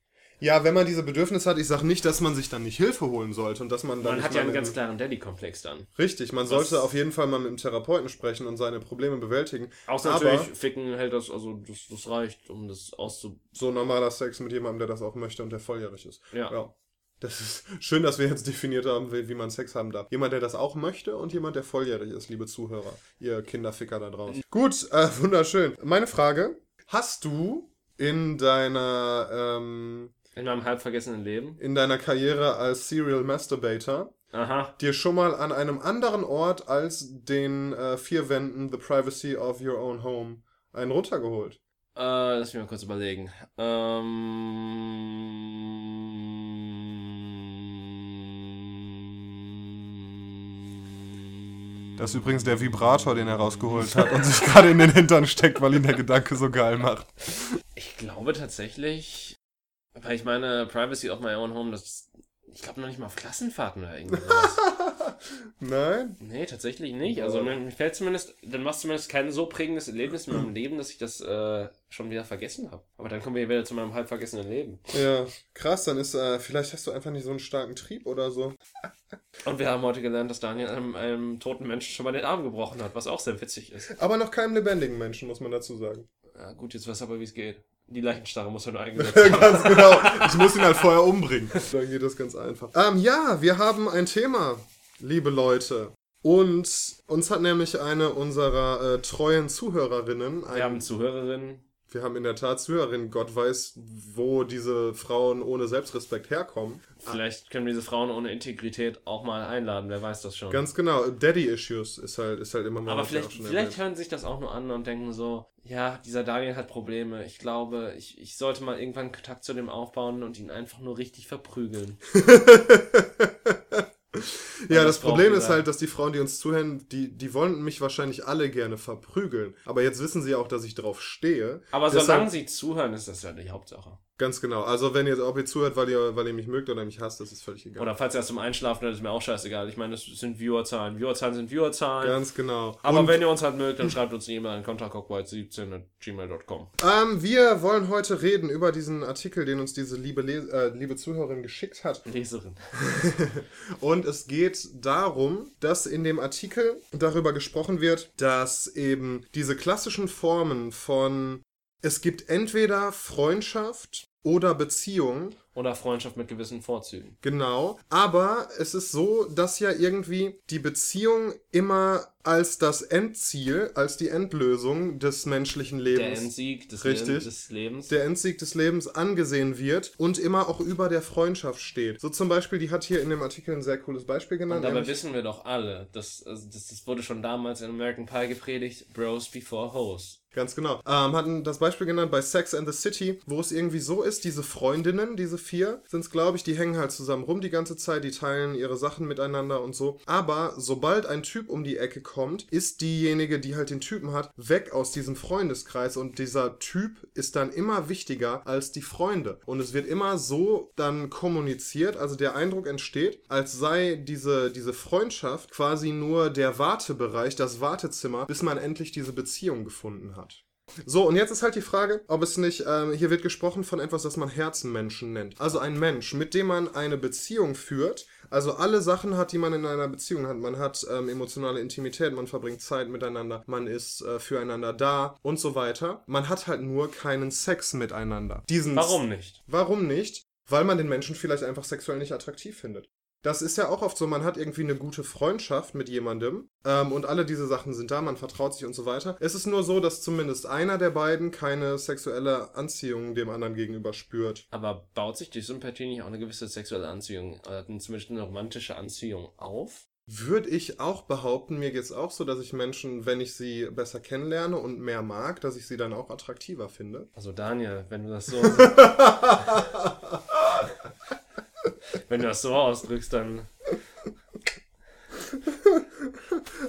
Ja, wenn man diese Bedürfnisse hat, ich sage nicht, dass man sich dann nicht Hilfe holen sollte und dass man dann Man nicht hat ja einen in- ganz klaren Daddy-Komplex dann. Richtig, man Was- sollte auf jeden Fall mal mit dem Therapeuten sprechen und seine Probleme bewältigen. Außer Aber- natürlich, Ficken hält das, also das, das reicht, um das auszu. So normaler Sex mit jemandem, der das auch möchte und der volljährig ist. Ja. Ja. Das ist (laughs) schön, dass wir jetzt definiert haben, wie, wie man Sex haben darf. Jemand, der das auch möchte und jemand, der volljährig ist, liebe Zuhörer. Ihr Kinderficker da draußen. Gut, äh, wunderschön. Meine Frage: Hast du in deiner, ähm, In meinem halb vergessenen Leben. in deiner Karriere als Serial Masturbator Aha. dir schon mal an einem anderen Ort als den äh, vier Wänden The Privacy of Your Own Home einen runtergeholt? Äh, lass mich mal kurz überlegen. Ähm. Das ist übrigens der Vibrator, den er rausgeholt hat und sich (laughs) gerade in den Hintern steckt, weil ihn der Gedanke so geil macht. Ich glaube tatsächlich, weil ich meine, Privacy of my own home, das. Ich glaube noch nicht mal auf Klassenfahrten oder irgendwas. (laughs) Nein? nee, tatsächlich nicht. Also mir, mir fällt zumindest, dann machst du zumindest kein so prägendes Erlebnis in meinem (clears throat) Leben, dass ich das äh, schon wieder vergessen habe. Aber dann kommen wir wieder zu meinem halb vergessenen Leben. Ja, krass, dann ist, äh, vielleicht hast du einfach nicht so einen starken Trieb oder so. (laughs) Und wir haben heute gelernt, dass Daniel einem, einem toten Menschen schon mal den Arm gebrochen hat, was auch sehr witzig ist. Aber noch keinem lebendigen Menschen, muss man dazu sagen. Ja, gut, jetzt weißt du aber, wie es geht. Die Leichenstarre muss er nur (laughs) eingesetzt haben. ganz genau. Ich muss ihn halt vorher umbringen. Dann geht das ganz einfach. Ähm, ja, wir haben ein Thema, liebe Leute. Und uns hat nämlich eine unserer äh, treuen Zuhörerinnen, Wir haben Zuhörerinnen. wir haben in der Tat Zuhörerinnen, Gott weiß, wo diese Frauen ohne Selbstrespekt herkommen. Vielleicht können wir diese Frauen ohne Integrität auch mal einladen, wer weiß das schon. Ganz genau, Daddy-Issues ist halt, ist halt immer mal Aber vielleicht, vielleicht erwähnt. hören sich das auch nur an und denken so, ja, dieser Daniel hat Probleme. Ich glaube, ich, ich sollte mal irgendwann Kontakt zu dem aufbauen und ihn einfach nur richtig verprügeln. (laughs) Ja, das Problem ist halt, dass die Frauen, die uns zuhören, die, die wollen mich wahrscheinlich alle gerne verprügeln. Aber jetzt wissen sie auch, dass ich drauf stehe. Aber Deshalb, solange sie zuhören, ist das ja die Hauptsache. Ganz genau. Also wenn ihr, ob ihr zuhört, weil ihr, weil ihr mich mögt oder mich hasst, das ist völlig egal. Oder falls ihr erst zum Einschlafen hört, ist mir auch scheißegal. Ich meine, das sind Viewerzahlen. Viewerzahlen sind Viewerzahlen. Ganz genau. Aber Und wenn ihr uns halt mögt, dann schreibt uns eine E-Mail an kontaktcockwhite17.gmail.com. Ähm, wir wollen heute reden über diesen Artikel, den uns diese liebe, Les äh, liebe Zuhörerin geschickt hat. Leserin. (laughs) Und es geht darum, dass in dem Artikel darüber gesprochen wird, dass eben diese klassischen Formen von es gibt entweder Freundschaft oder Beziehung. Oder Freundschaft mit gewissen Vorzügen. Genau. Aber es ist so, dass ja irgendwie die Beziehung immer als das Endziel, als die Endlösung des menschlichen Lebens. Der Endsieg des, Richtig, des Lebens. Der Endsieg des Lebens angesehen wird und immer auch über der Freundschaft steht. So zum Beispiel, die hat hier in dem Artikel ein sehr cooles Beispiel genannt. Und dabei wissen wir doch alle, das, also das, das wurde schon damals in American Pie gepredigt, Bros before Hoes. Ganz genau. Ähm, hatten das Beispiel genannt bei Sex and the City, wo es irgendwie so ist, diese Freundinnen, diese vier, sind es, glaube ich, die hängen halt zusammen rum die ganze Zeit, die teilen ihre Sachen miteinander und so. Aber sobald ein Typ um die Ecke kommt, ist diejenige, die halt den Typen hat, weg aus diesem Freundeskreis und dieser Typ ist dann immer wichtiger als die Freunde. Und es wird immer so dann kommuniziert, also der Eindruck entsteht, als sei diese, diese Freundschaft quasi nur der Wartebereich, das Wartezimmer, bis man endlich diese Beziehung gefunden hat. So, und jetzt ist halt die Frage, ob es nicht, ähm, hier wird gesprochen von etwas, das man Herzenmenschen nennt. Also ein Mensch, mit dem man eine Beziehung führt, also alle Sachen hat, die man in einer Beziehung hat. Man hat ähm, emotionale Intimität, man verbringt Zeit miteinander, man ist äh, füreinander da und so weiter. Man hat halt nur keinen Sex miteinander. Diesen Warum nicht? Warum nicht? Weil man den Menschen vielleicht einfach sexuell nicht attraktiv findet. Das ist ja auch oft so, man hat irgendwie eine gute Freundschaft mit jemandem ähm, und alle diese Sachen sind da, man vertraut sich und so weiter. Es ist nur so, dass zumindest einer der beiden keine sexuelle Anziehung dem anderen gegenüber spürt. Aber baut sich durch Sympathie nicht auch eine gewisse sexuelle Anziehung, äh, zumindest eine romantische Anziehung auf? Würde ich auch behaupten, mir geht es auch so, dass ich Menschen, wenn ich sie besser kennenlerne und mehr mag, dass ich sie dann auch attraktiver finde. Also Daniel, wenn du das so... (laughs) (laughs) (laughs) Wenn du das so ausdrückst, dann.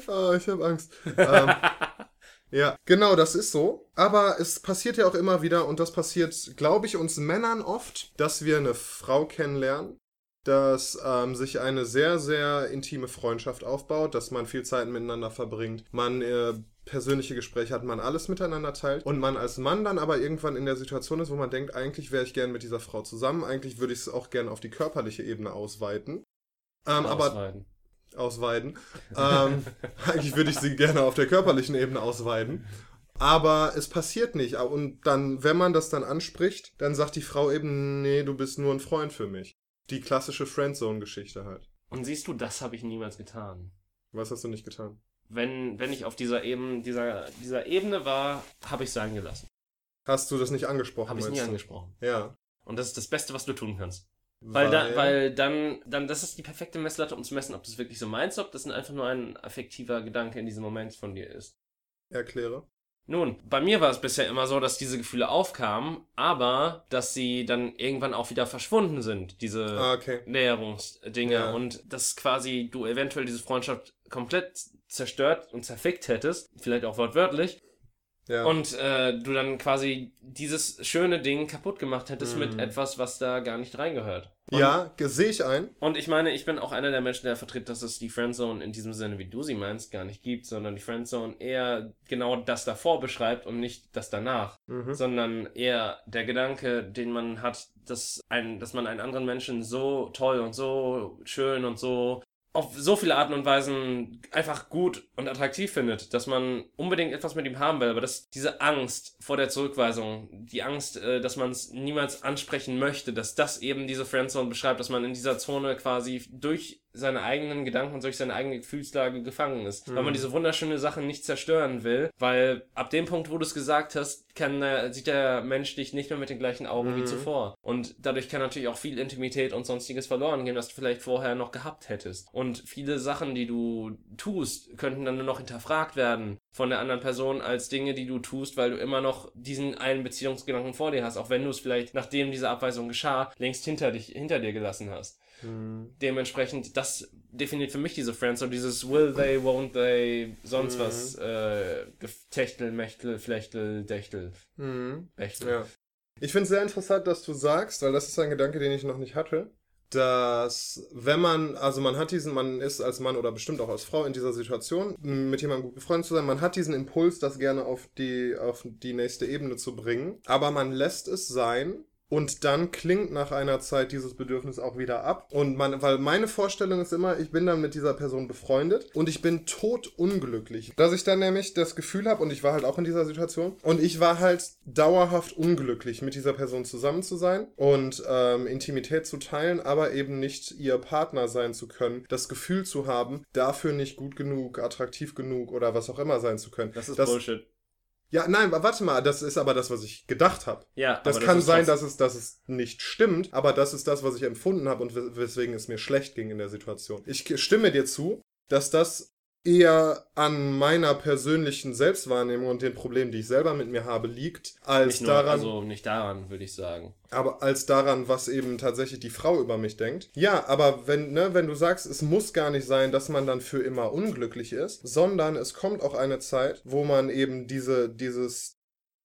oh, (laughs) ich habe Angst. ähm, (laughs) ja, genau, das ist so. Aber es passiert ja auch immer wieder, und das passiert, glaube ich, uns Männern oft, dass wir eine Frau kennenlernen, dass ähm, sich eine sehr, sehr intime Freundschaft aufbaut, dass man viel Zeit miteinander verbringt, man äh, persönliche Gespräche hat, man alles miteinander teilt und man als Mann dann aber irgendwann in der Situation ist, wo man denkt, eigentlich wäre ich gern mit dieser Frau zusammen, eigentlich würde ich es auch gern auf die körperliche Ebene ausweiten. Ähm, aber ausweiten. ähm, (laughs) eigentlich würde ich sie gerne auf der körperlichen Ebene ausweiten. Aber es passiert nicht. Und dann, wenn man das dann anspricht, dann sagt die Frau eben, nee, du bist nur ein Freund für mich. Die klassische Friendzone-Geschichte halt. Und siehst du, das habe ich niemals getan. Was hast du nicht getan? Wenn, wenn ich auf dieser, Eben, dieser, dieser Ebene war, habe ich sein gelassen. Hast du das nicht angesprochen? Habe ich nie du? angesprochen. Ja. Und das ist das Beste, was du tun kannst. Weil, weil, da, weil dann, dann, das ist die perfekte Messlatte, um zu messen, ob du es wirklich so meinst, ob das einfach nur ein affektiver Gedanke in diesem Moment von dir ist. Erkläre. Nun, bei mir war es bisher immer so, dass diese Gefühle aufkamen, aber dass sie dann irgendwann auch wieder verschwunden sind, diese ah, okay. Näherungsdinge. Ja. Und dass quasi du eventuell diese Freundschaft komplett zerstört und zerfickt hättest, vielleicht auch wortwörtlich, ja. und äh, du dann quasi dieses schöne Ding kaputt gemacht hättest mhm. mit etwas, was da gar nicht reingehört. Und, ja, sehe ich ein. Und ich meine, ich bin auch einer der Menschen, der vertritt, dass es die Friendzone in diesem Sinne, wie du sie meinst, gar nicht gibt, sondern die Friendzone eher genau das davor beschreibt und nicht das danach, mhm. sondern eher der Gedanke, den man hat, dass, ein, dass man einen anderen Menschen so toll und so schön und so auf so viele Arten und Weisen einfach gut und attraktiv findet, dass man unbedingt etwas mit ihm haben will, aber dass diese Angst vor der Zurückweisung, die Angst, äh, dass man es niemals ansprechen möchte, dass das eben diese Friendzone beschreibt, dass man in dieser Zone quasi durch seine eigenen Gedanken und durch seine eigene Gefühlslage gefangen ist. Mhm. Weil man mhm. diese wunderschöne Sachen nicht zerstören will, weil ab dem Punkt, wo du es gesagt hast, kann, äh, sieht der Mensch dich nicht mehr mit den gleichen Augen mhm. wie zuvor. Und dadurch kann natürlich auch viel Intimität und sonstiges verloren gehen, was du vielleicht vorher noch gehabt hättest. Und viele Sachen, die du tust, könnten dann nur noch hinterfragt werden von der anderen Person als Dinge, die du tust, weil du immer noch diesen einen Beziehungsgedanken vor dir hast, auch wenn du es vielleicht, nachdem diese Abweisung geschah, längst hinter dich, hinter dir gelassen hast. Mhm. Dementsprechend, das definiert für mich diese Friendzone, dieses will they, won't they, sonst mhm. was, äh, Techtel, Mechtel, Flechtel, Dechtel, mhm. Bechtel. Ja. Ich finde es sehr interessant, dass du sagst, weil das ist ein Gedanke, den ich noch nicht hatte, dass wenn man, also man hat diesen, man ist als Mann oder bestimmt auch als Frau in dieser Situation, mit jemandem gut befreundet zu sein, man hat diesen Impuls, das gerne auf die, auf die nächste Ebene zu bringen, aber man lässt es sein, und dann klingt nach einer Zeit dieses Bedürfnis auch wieder ab. Und man, weil meine Vorstellung ist immer, ich bin dann mit dieser Person befreundet und ich bin tot unglücklich. Dass ich dann nämlich das Gefühl habe, und ich war halt auch in dieser Situation, und ich war halt dauerhaft unglücklich, mit dieser Person zusammen zu sein und ähm, Intimität zu teilen, aber eben nicht ihr Partner sein zu können, das Gefühl zu haben, dafür nicht gut genug, attraktiv genug oder was auch immer sein zu können. Das ist das, Bullshit. Ja, nein, warte mal, das ist aber das, was ich gedacht habe. Ja, das kann das sein, dass es, dass es nicht stimmt, aber das ist das, was ich empfunden habe und weswegen es mir schlecht ging in der Situation. Ich stimme dir zu, dass das eher an meiner persönlichen Selbstwahrnehmung und den Problemen, die ich selber mit mir habe, liegt, als nur, daran. Also nicht daran, würde ich sagen. Aber als daran, was eben tatsächlich die Frau über mich denkt. Ja, aber wenn, ne, wenn du sagst, es muss gar nicht sein, dass man dann für immer unglücklich ist, sondern es kommt auch eine Zeit, wo man eben diese, dieses,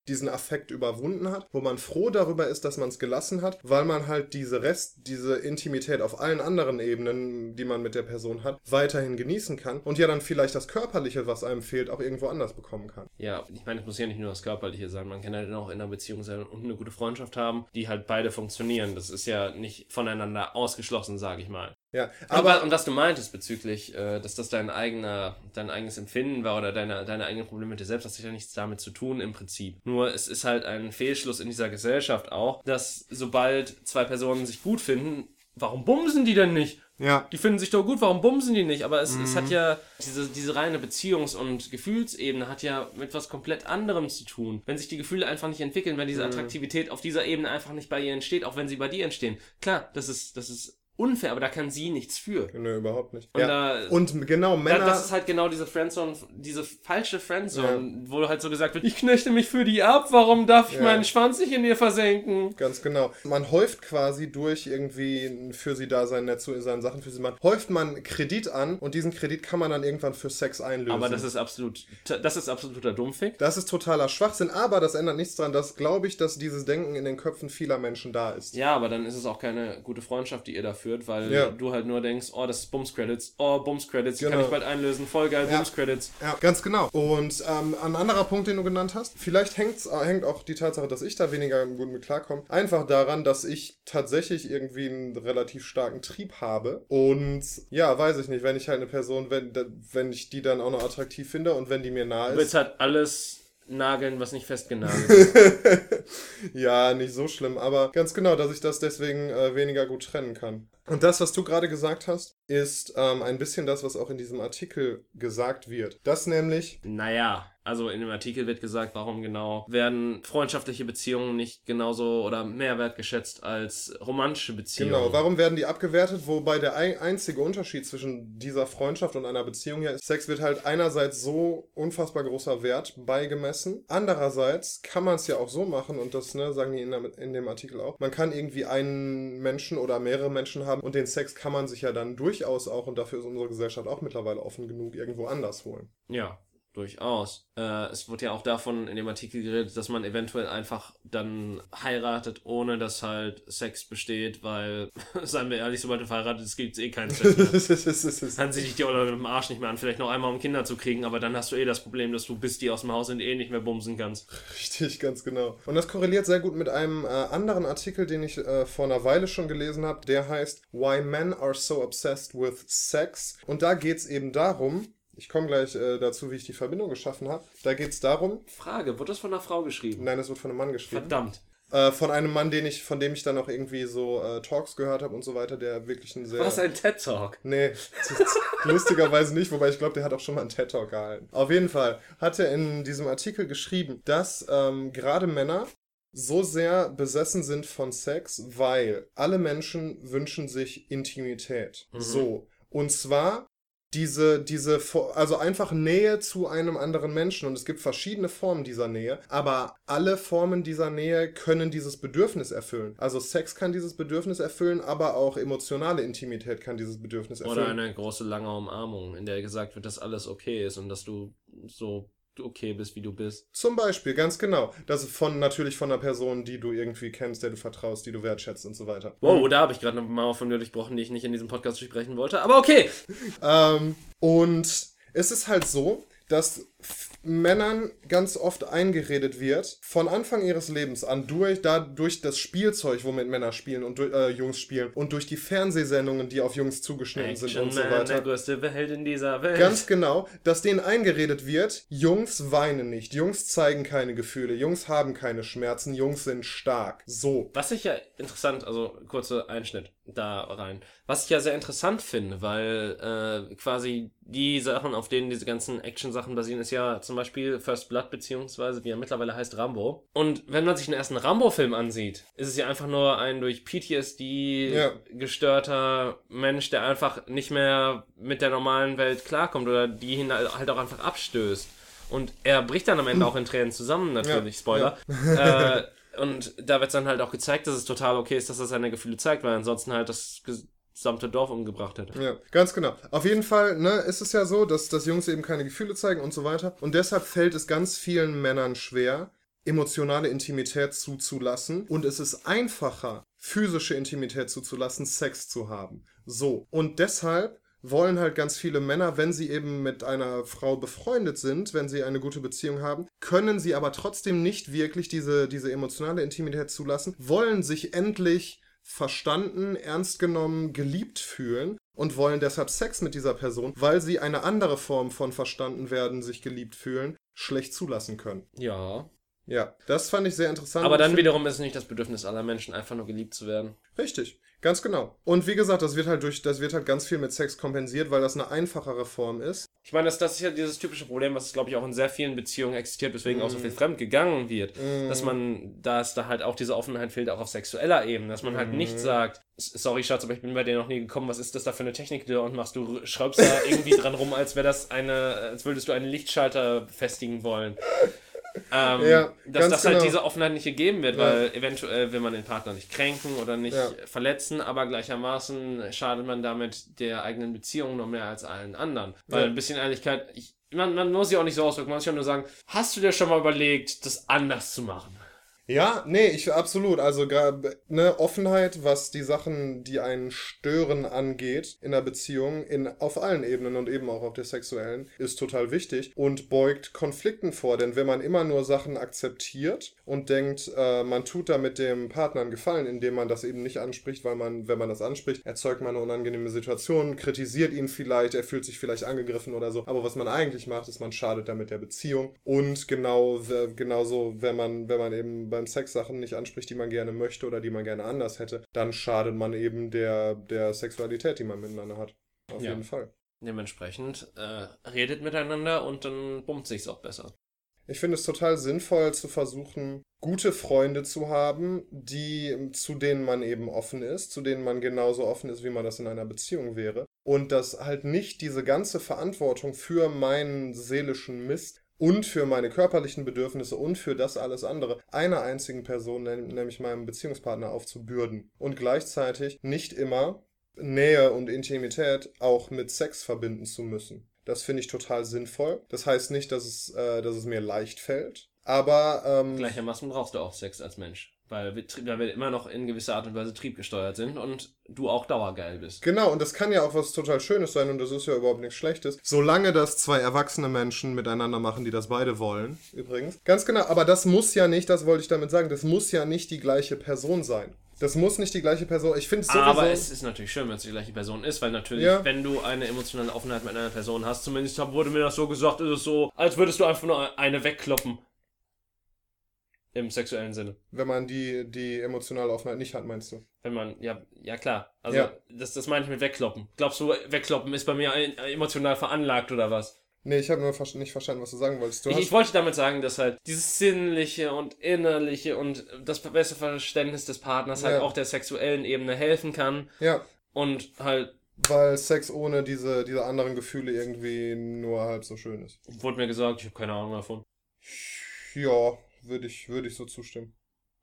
diesen Affekt überwunden hat, wo man froh darüber ist, dass man es gelassen hat, weil man halt diese Rest, diese Intimität auf allen anderen Ebenen, die man mit der Person hat, weiterhin genießen kann und ja dann vielleicht das Körperliche, was einem fehlt, auch irgendwo anders bekommen kann. Ja, ich meine, es muss ja nicht nur das Körperliche sein, man kann halt auch in einer Beziehung sein und eine gute Freundschaft haben, die halt beide funktionieren. Das ist ja nicht voneinander ausgeschlossen, sage ich mal. Ja, aber und was du meintest bezüglich, äh, dass das dein eigener, dein eigenes Empfinden war oder deine, deine eigenen Probleme mit dir selbst, das hat ja nichts damit zu tun im Prinzip. Nur es ist halt ein Fehlschluss in dieser Gesellschaft auch, dass sobald zwei Personen sich gut finden, warum bumsen die denn nicht? Ja. Die finden sich doch gut, warum bumsen die nicht? Aber es, mhm. es hat ja, diese, diese reine Beziehungs- und Gefühlsebene hat ja mit was komplett anderem zu tun. Wenn sich die Gefühle einfach nicht entwickeln, wenn diese mhm. Attraktivität auf dieser Ebene einfach nicht bei ihr entsteht, auch wenn sie bei dir entstehen. Klar, das ist, das ist unfair, aber da kann sie nichts für. Nö, überhaupt nicht. Und, ja. da, und genau, Männer. das ist halt genau diese Friendzone, diese falsche Friendzone, ja. wo halt so gesagt wird, ich knechte mich für die ab, warum darf ich ja. meinen Schwanz nicht in ihr versenken? Ganz genau. Man häuft quasi durch irgendwie für sie da sein Netz, seine Sachen für sie machen, häuft man Kredit an und diesen Kredit kann man dann irgendwann für Sex einlösen. Aber das ist absolut, das ist absoluter Dummfick. Das ist totaler Schwachsinn, aber das ändert nichts daran, dass glaube ich, dass dieses Denken in den Köpfen vieler Menschen da ist. Ja, aber dann ist es auch keine gute Freundschaft, die ihr da führt, weil du du halt nur denkst, oh, das ist Bums Credits, oh, Bums Credits, genau. kann ich bald einlösen, voll geil, ja. Bums Credits. Ja, ganz genau. Und ähm, ein anderer Punkt, den du genannt hast, vielleicht hängt's, äh, hängt auch die Tatsache, dass ich da weniger gut mit klarkomme, einfach daran, dass ich tatsächlich irgendwie einen relativ starken Trieb habe. Und ja, weiß ich nicht, wenn ich halt eine Person, wenn, wenn ich die dann auch noch attraktiv finde und wenn die mir nahe ist. Du willst halt alles nageln, was nicht festgenagelt ist. (laughs) ja, nicht so schlimm, aber ganz genau, dass ich das deswegen äh, weniger gut trennen kann. Und das, was du gerade gesagt hast, ist ähm, ein bisschen das, was auch in diesem Artikel gesagt wird. Das nämlich. Naja, also in dem Artikel wird gesagt, warum genau werden freundschaftliche Beziehungen nicht genauso oder mehr wertgeschätzt als romantische Beziehungen. Genau, warum werden die abgewertet? Wobei der einzige Unterschied zwischen dieser Freundschaft und einer Beziehung hier ist, Sex wird halt einerseits so unfassbar großer Wert beigemessen. Andererseits kann man es ja auch so machen, und das ne, sagen die in, der, in dem Artikel auch, man kann irgendwie einen Menschen oder mehrere Menschen haben und den Sex kann man sich ja dann durchaus auch, und dafür ist unsere Gesellschaft auch mittlerweile offen genug, irgendwo anders holen. Ja, Durchaus. Äh, es wird ja auch davon in dem Artikel geredet, dass man eventuell einfach dann heiratet, ohne dass halt Sex besteht, weil, (laughs) seien wir ehrlich, sobald du verheiratet bist, gibt es eh keinen Sex (laughs) dann sieh dich die Olle mit dem Arsch nicht mehr an, vielleicht noch einmal um Kinder zu kriegen, aber dann hast du eh das Problem, dass du bis die aus dem Haus sind eh nicht mehr bumsen kannst. Richtig, ganz genau. Und das korreliert sehr gut mit einem äh, anderen Artikel, den ich äh, vor einer Weile schon gelesen habe, der heißt Why Men Are So Obsessed with Sex. Und da geht es eben darum, ich komme gleich äh, dazu, wie ich die Verbindung geschaffen habe. Da geht es darum. Frage, wird das von einer Frau geschrieben? Nein, das wird von einem Mann geschrieben. Verdammt. Äh, von einem Mann, den ich, von dem ich dann auch irgendwie so äh, Talks gehört habe und so weiter, der wirklich ein sehr. Was ein TED Talk? Nee, lustigerweise nicht, wobei ich glaube, der hat auch schon mal einen TED Talk gehalten. Auf jeden Fall hat er in diesem Artikel geschrieben, dass ähm, gerade Männer so sehr besessen sind von Sex, weil alle Menschen wünschen sich Intimität. Mhm. So. Und zwar diese, diese, also einfach Nähe zu einem anderen Menschen und es gibt verschiedene Formen dieser Nähe, aber alle Formen dieser Nähe können dieses Bedürfnis erfüllen. Also Sex kann dieses Bedürfnis erfüllen, aber auch emotionale Intimität kann dieses Bedürfnis erfüllen. Oder eine große lange Umarmung, in der gesagt wird, dass alles okay ist und dass du so okay bist, wie du bist. Zum Beispiel, ganz genau. Das ist von natürlich von einer Person, die du irgendwie kennst, der du vertraust, die du wertschätzt und so weiter. Wow, mhm. da habe ich gerade eine Mauer von mir durchbrochen, die ich nicht in diesem Podcast sprechen wollte, aber okay. (laughs) ähm, und es ist halt so, dass Männern ganz oft eingeredet wird, von Anfang ihres Lebens an, durch, da, durch das Spielzeug, womit Männer spielen und äh, Jungs spielen und durch die Fernsehsendungen, die auf Jungs zugeschnitten Action sind und so weiter. der größte Held in dieser Welt. Ganz genau, dass denen eingeredet wird, Jungs weinen nicht, Jungs zeigen keine Gefühle, Jungs haben keine Schmerzen, Jungs sind stark. So. Was ich ja interessant, also kurzer Einschnitt da rein. Was ich ja sehr interessant finde, weil äh, quasi die Sachen, auf denen diese ganzen Action-Sachen basieren, ist ja zum Beispiel First Blood, beziehungsweise wie er mittlerweile heißt, Rambo. Und wenn man sich den ersten Rambo-Film ansieht, ist es ja einfach nur ein durch PTSD ja. gestörter Mensch, der einfach nicht mehr mit der normalen Welt klarkommt oder die ihn halt auch einfach abstößt. Und er bricht dann am Ende auch in Tränen zusammen, natürlich, ja, Spoiler. Ja. äh, und da wird dann halt auch gezeigt, dass es total okay ist, dass er seine Gefühle zeigt, weil ansonsten halt das gesamte Dorf umgebracht hätte. Ja, ganz genau. Auf jeden Fall ne, ist es ja so, dass, dass Jungs eben keine Gefühle zeigen und so weiter. Und deshalb fällt es ganz vielen Männern schwer, emotionale Intimität zuzulassen. Und es ist einfacher, physische Intimität zuzulassen, Sex zu haben. So. Und deshalb wollen halt ganz viele Männer, wenn sie eben mit einer Frau befreundet sind, wenn sie eine gute Beziehung haben, können sie aber trotzdem nicht wirklich diese, diese emotionale Intimität zulassen, wollen sich endlich verstanden, ernst genommen, geliebt fühlen und wollen deshalb Sex mit dieser Person, weil sie eine andere Form von verstanden werden, sich geliebt fühlen, schlecht zulassen können. Ja. Ja, das fand ich sehr interessant. Aber dann wiederum ist es nicht das Bedürfnis aller Menschen, einfach nur geliebt zu werden. Richtig. Ganz genau. Und wie gesagt, das wird halt durch, das wird halt ganz viel mit Sex kompensiert, weil das eine einfachere Form ist. Ich meine, das, das ist ja dieses typische Problem, was glaube ich auch in sehr vielen Beziehungen existiert, weswegen mm. auch so viel fremd gegangen wird. Mm. Dass man, dass da halt auch diese Offenheit fehlt, auch auf sexueller Ebene. Dass man halt nicht mm. sagt, sorry Schatz, aber ich bin bei dir noch nie gekommen, was ist das da für eine Technik die und machst du, schraubst da (laughs) irgendwie dran rum, als wäre das eine, als würdest du einen Lichtschalter befestigen wollen. Ähm, ja, dass das halt genau. halt diese Offenheit nicht gegeben wird, ja. weil eventuell will man den Partner nicht kränken oder nicht ja. verletzen, aber gleichermaßen schadet man damit der eigenen Beziehung noch mehr als allen anderen. Weil ein bisschen Ehrlichkeit, ich, man, man muss sich auch nicht so ausdrücken, man muss auch nur sagen, hast du dir schon mal überlegt, das anders zu machen? Ja, nee, ich absolut. Also ne, Offenheit, was die Sachen, die einen stören, angeht in der Beziehung, in, auf allen Ebenen und eben auch auf der sexuellen, ist total wichtig und beugt Konflikten vor. Denn wenn man immer nur Sachen akzeptiert und denkt, äh, man tut damit dem Partner einen Gefallen, indem man das eben nicht anspricht, weil man, wenn man das anspricht, erzeugt man eine unangenehme Situation, kritisiert ihn vielleicht, er fühlt sich vielleicht angegriffen oder so. Aber was man eigentlich macht, ist, man schadet damit der Beziehung. Und genau, genauso, wenn man, wenn man eben bei beim Sex Sachen nicht anspricht, die man gerne möchte oder die man gerne anders hätte, dann schadet man eben der, der Sexualität, die man miteinander hat. Auf ja. jeden Fall. Dementsprechend äh, redet miteinander und dann bummt sich's auch besser. Ich finde es total sinnvoll zu versuchen, gute Freunde zu haben, die, zu denen man eben offen ist, zu denen man genauso offen ist, wie man das in einer Beziehung wäre. Und dass halt nicht diese ganze Verantwortung für meinen seelischen Mist und für meine körperlichen Bedürfnisse und für das alles andere einer einzigen Person, nämlich meinem Beziehungspartner, aufzubürden. Und gleichzeitig nicht immer Nähe und Intimität auch mit Sex verbinden zu müssen. Das finde ich total sinnvoll. Das heißt nicht, dass es, äh, dass es mir leicht fällt. Aber ähm, gleichermaßen brauchst du auch Sex als Mensch. Weil wir, weil wir immer noch in gewisser Art und Weise triebgesteuert sind und du auch dauergeil bist. Genau, und das kann ja auch was total Schönes sein und das ist ja überhaupt nichts Schlechtes. Solange das zwei erwachsene Menschen miteinander machen, die das beide wollen, übrigens. Ganz genau, aber das muss ja nicht, das wollte ich damit sagen, das muss ja nicht die gleiche Person sein. Das muss nicht die gleiche Person. Ich finde es Aber es ist natürlich schön, wenn es die gleiche Person ist, weil natürlich, ja. wenn du eine emotionale Offenheit mit einer Person hast, zumindest wurde mir das so gesagt, ist es so, als würdest du einfach nur eine wegkloppen. Im sexuellen Sinne. Wenn man die, die emotionale Offenheit nicht hat, meinst du? Wenn man, ja, ja klar. Also ja. Das, das meine ich mit wegkloppen. Glaubst du, wegkloppen ist bei mir emotional veranlagt oder was? Nee, ich habe nur nicht verstanden, was du sagen wolltest. Du ich, ich, wollte damit sagen, dass halt dieses sinnliche und innerliche und das bessere Verständnis des Partners halt ja. halt auch der sexuellen Ebene helfen kann. Ja. Und halt weil Sex ohne diese, diese anderen Gefühle irgendwie nur halb so schön ist. Wurde mir gesagt, ich habe keine Ahnung davon. Ja, würde ich, würde ich so zustimmen.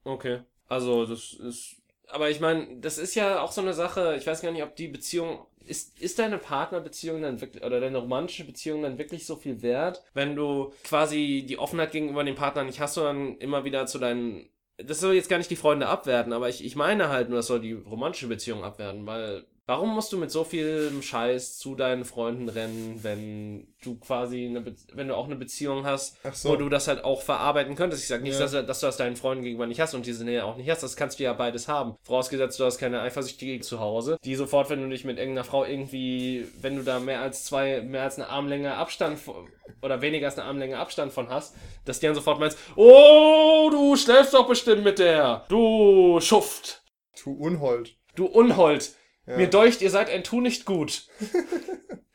Okay. Also, das ist. Aber ich meine, das ist ja auch so eine Sache, ich weiß gar nicht, ob die Beziehung. Ist, ist deine Partnerbeziehung dann wirklich, oder deine romantische Beziehung dann wirklich so viel wert, wenn du quasi die Offenheit gegenüber dem Partner nicht hast, sondern immer wieder zu deinen. Das soll jetzt gar nicht die Freunde abwerten, aber ich, ich meine halt nur, das soll die romantische Beziehung abwerten, weil Warum musst du mit so viel Scheiß zu deinen Freunden rennen, wenn du quasi wenn du auch eine Beziehung hast, so. wo du das halt auch verarbeiten könntest? Ich sag nicht, Ja. dass, dass du das deinen Freunden gegenüber nicht hast und diese Nähe auch nicht hast. Das kannst du ja beides haben. Vorausgesetzt, du hast keine Eifersüchtige zu Hause, die sofort, wenn du dich mit irgendeiner Frau irgendwie, wenn du da mehr als zwei, mehr als eine Armlänge Abstand von- oder weniger als eine Armlänge Abstand von hast, dass die dann sofort meinst, oh, du schläfst doch bestimmt mit der, du Schuft, Tu Unhold. du Unhold. Ja. Mir deucht, ihr seid ein Tu nicht gut. (laughs)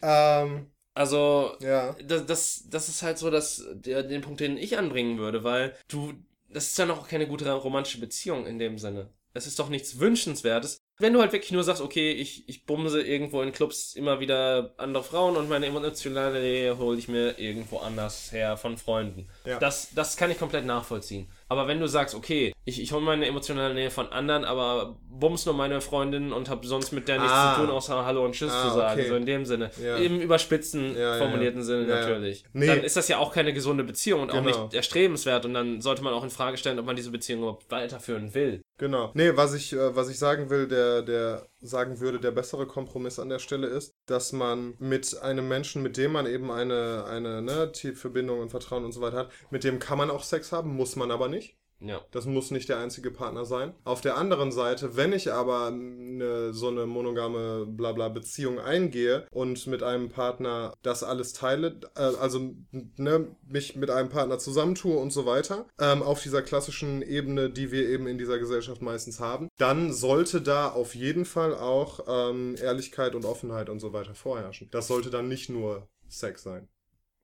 Ähm, Also, ja. das, das, das ist halt so das, der, den Punkt, den ich anbringen würde, weil du, das ist ja noch keine gute romantische Beziehung in dem Sinne. Es ist doch nichts Wünschenswertes. Wenn du halt wirklich nur sagst, okay, ich, ich bumse irgendwo in Clubs immer wieder andere Frauen und meine emotionale Nähe hole ich mir irgendwo anders her von Freunden. Ja. Das, das kann ich komplett nachvollziehen. Aber wenn du sagst, okay, ich, ich hole meine emotionale Nähe von anderen, aber bums nur meine Freundin und habe sonst mit der nichts Ah. zu tun, außer Hallo und Tschüss Ah, zu sagen. okay. So in dem Sinne. Ja. Im überspitzten, Ja, formulierten ja. Sinne natürlich. Nee. Dann ist das ja auch keine gesunde Beziehung und auch Genau. nicht erstrebenswert. Und dann sollte man auch in Frage stellen, ob man diese Beziehung überhaupt weiterführen will. Genau. Nee, was ich, äh, was ich sagen will, der, der sagen würde, der bessere Kompromiss an der Stelle ist, dass man mit einem Menschen, mit dem man eben eine, eine ne, tiefe Bindung und Vertrauen und so weiter hat, mit dem kann man auch Sex haben, muss man aber nicht. Ja. Das muss nicht der einzige Partner sein. Auf der anderen Seite, wenn ich aber eine, so eine monogame Blabla Beziehung eingehe und mit einem Partner das alles teile, äh, also ne, mich mit einem Partner zusammentue und so weiter, ähm, auf dieser klassischen Ebene, die wir eben in dieser Gesellschaft meistens haben, dann sollte da auf jeden Fall auch ähm, Ehrlichkeit und Offenheit und so weiter vorherrschen. Das sollte dann nicht nur Sex sein.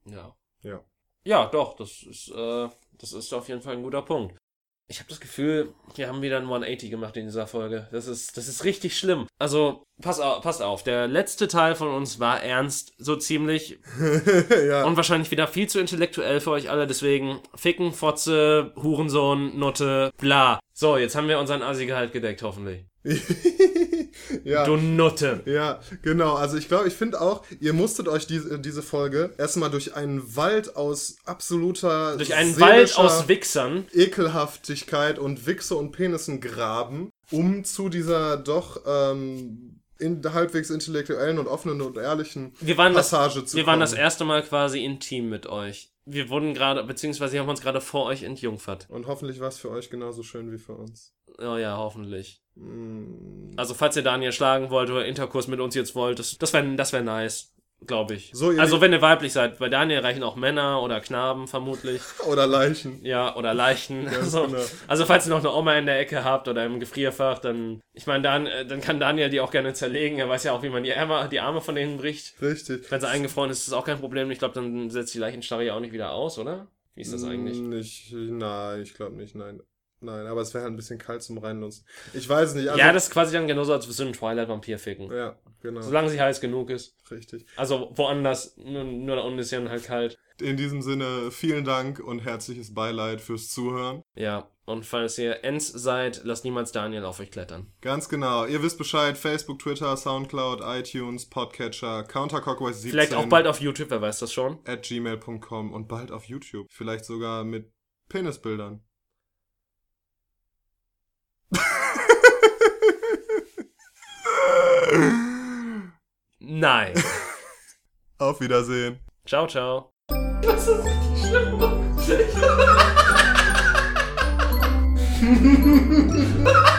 Ja. Ja. Ja, doch, das ist, äh, das ist auf jeden Fall ein guter Punkt. Ich habe das Gefühl, wir haben wieder ein 180 gemacht in dieser Folge. Das ist, das ist richtig schlimm. Also, pass auf, passt auf. Der letzte Teil von uns war ernst, so ziemlich. (laughs) ja. Und wahrscheinlich wieder viel zu intellektuell für euch alle. Deswegen Ficken, Fotze, Hurensohn, Nutte, bla. So, jetzt haben wir unseren Assi-Gehalt gedeckt, hoffentlich. (laughs) (laughs) ja. Du Nutte. Ja, genau. Also ich glaube, ich finde auch, ihr musstet euch diese, diese Folge erstmal durch einen Wald aus absoluter Durch einen Wald aus Wichsern. Ekelhaftigkeit und Wichse und Penissen graben, um zu dieser doch ähm, in, halbwegs intellektuellen und offenen und ehrlichen Wir waren das, Passage zu wir waren das kommen. erste Mal quasi intim mit euch. Wir wurden gerade, beziehungsweise wir haben uns gerade vor euch entjungfert. Und hoffentlich war es für euch genauso schön wie für uns. Oh ja, hoffentlich. Mm. Also, falls ihr Daniel schlagen wollt oder Interkurs mit uns jetzt wollt, das, das wäre das wär nice. Glaube ich. So, also, wenn ihr weiblich seid, bei Daniel reichen auch Männer oder Knaben vermutlich. (laughs) Oder Leichen. Ja, oder Leichen. Also, genau. also, falls ihr noch eine Oma in der Ecke habt oder im Gefrierfach, dann, ich meine, dann, äh, dann kann Daniel die auch gerne zerlegen. Er weiß ja auch, wie man die Arme, die Arme von denen bricht. Richtig. Wenn sie eingefroren ist, ist das auch kein Problem. Ich glaube, dann setzt die Leichenstarre ja auch nicht wieder aus, oder? Wie ist das eigentlich? Nicht, nein, ich glaube nicht, nein. Nein, aber es wäre halt ein bisschen kalt zum Reinlutzen. Ich weiß nicht. Also, ja, das ist quasi dann genauso, als würdest du einen Twilight-Vampir ficken. Ja, genau. Solange sie heiß genug ist. Richtig. Also woanders, nur, nur da unten ist ja halt kalt. In diesem Sinne, vielen Dank und herzliches Beileid fürs Zuhören. Ja, und falls ihr Ents seid, lasst niemals Daniel auf euch klettern. Ganz genau. Ihr wisst Bescheid. Facebook, Twitter, Soundcloud, iTunes, Podcatcher, CounterClockwise17 Vielleicht auch bald auf YouTube, wer weiß das schon. at gmail.com und bald auf YouTube. Vielleicht sogar mit Penisbildern. Nein. (laughs) Auf Wiedersehen. ciao, ciao. Mm. (laughs)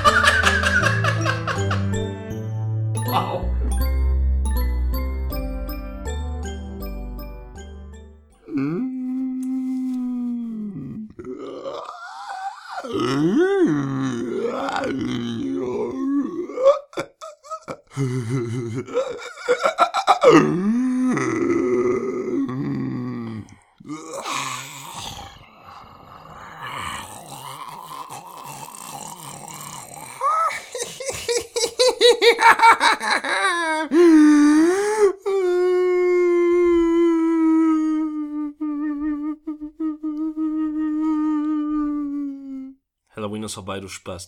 vorbei, du Spast.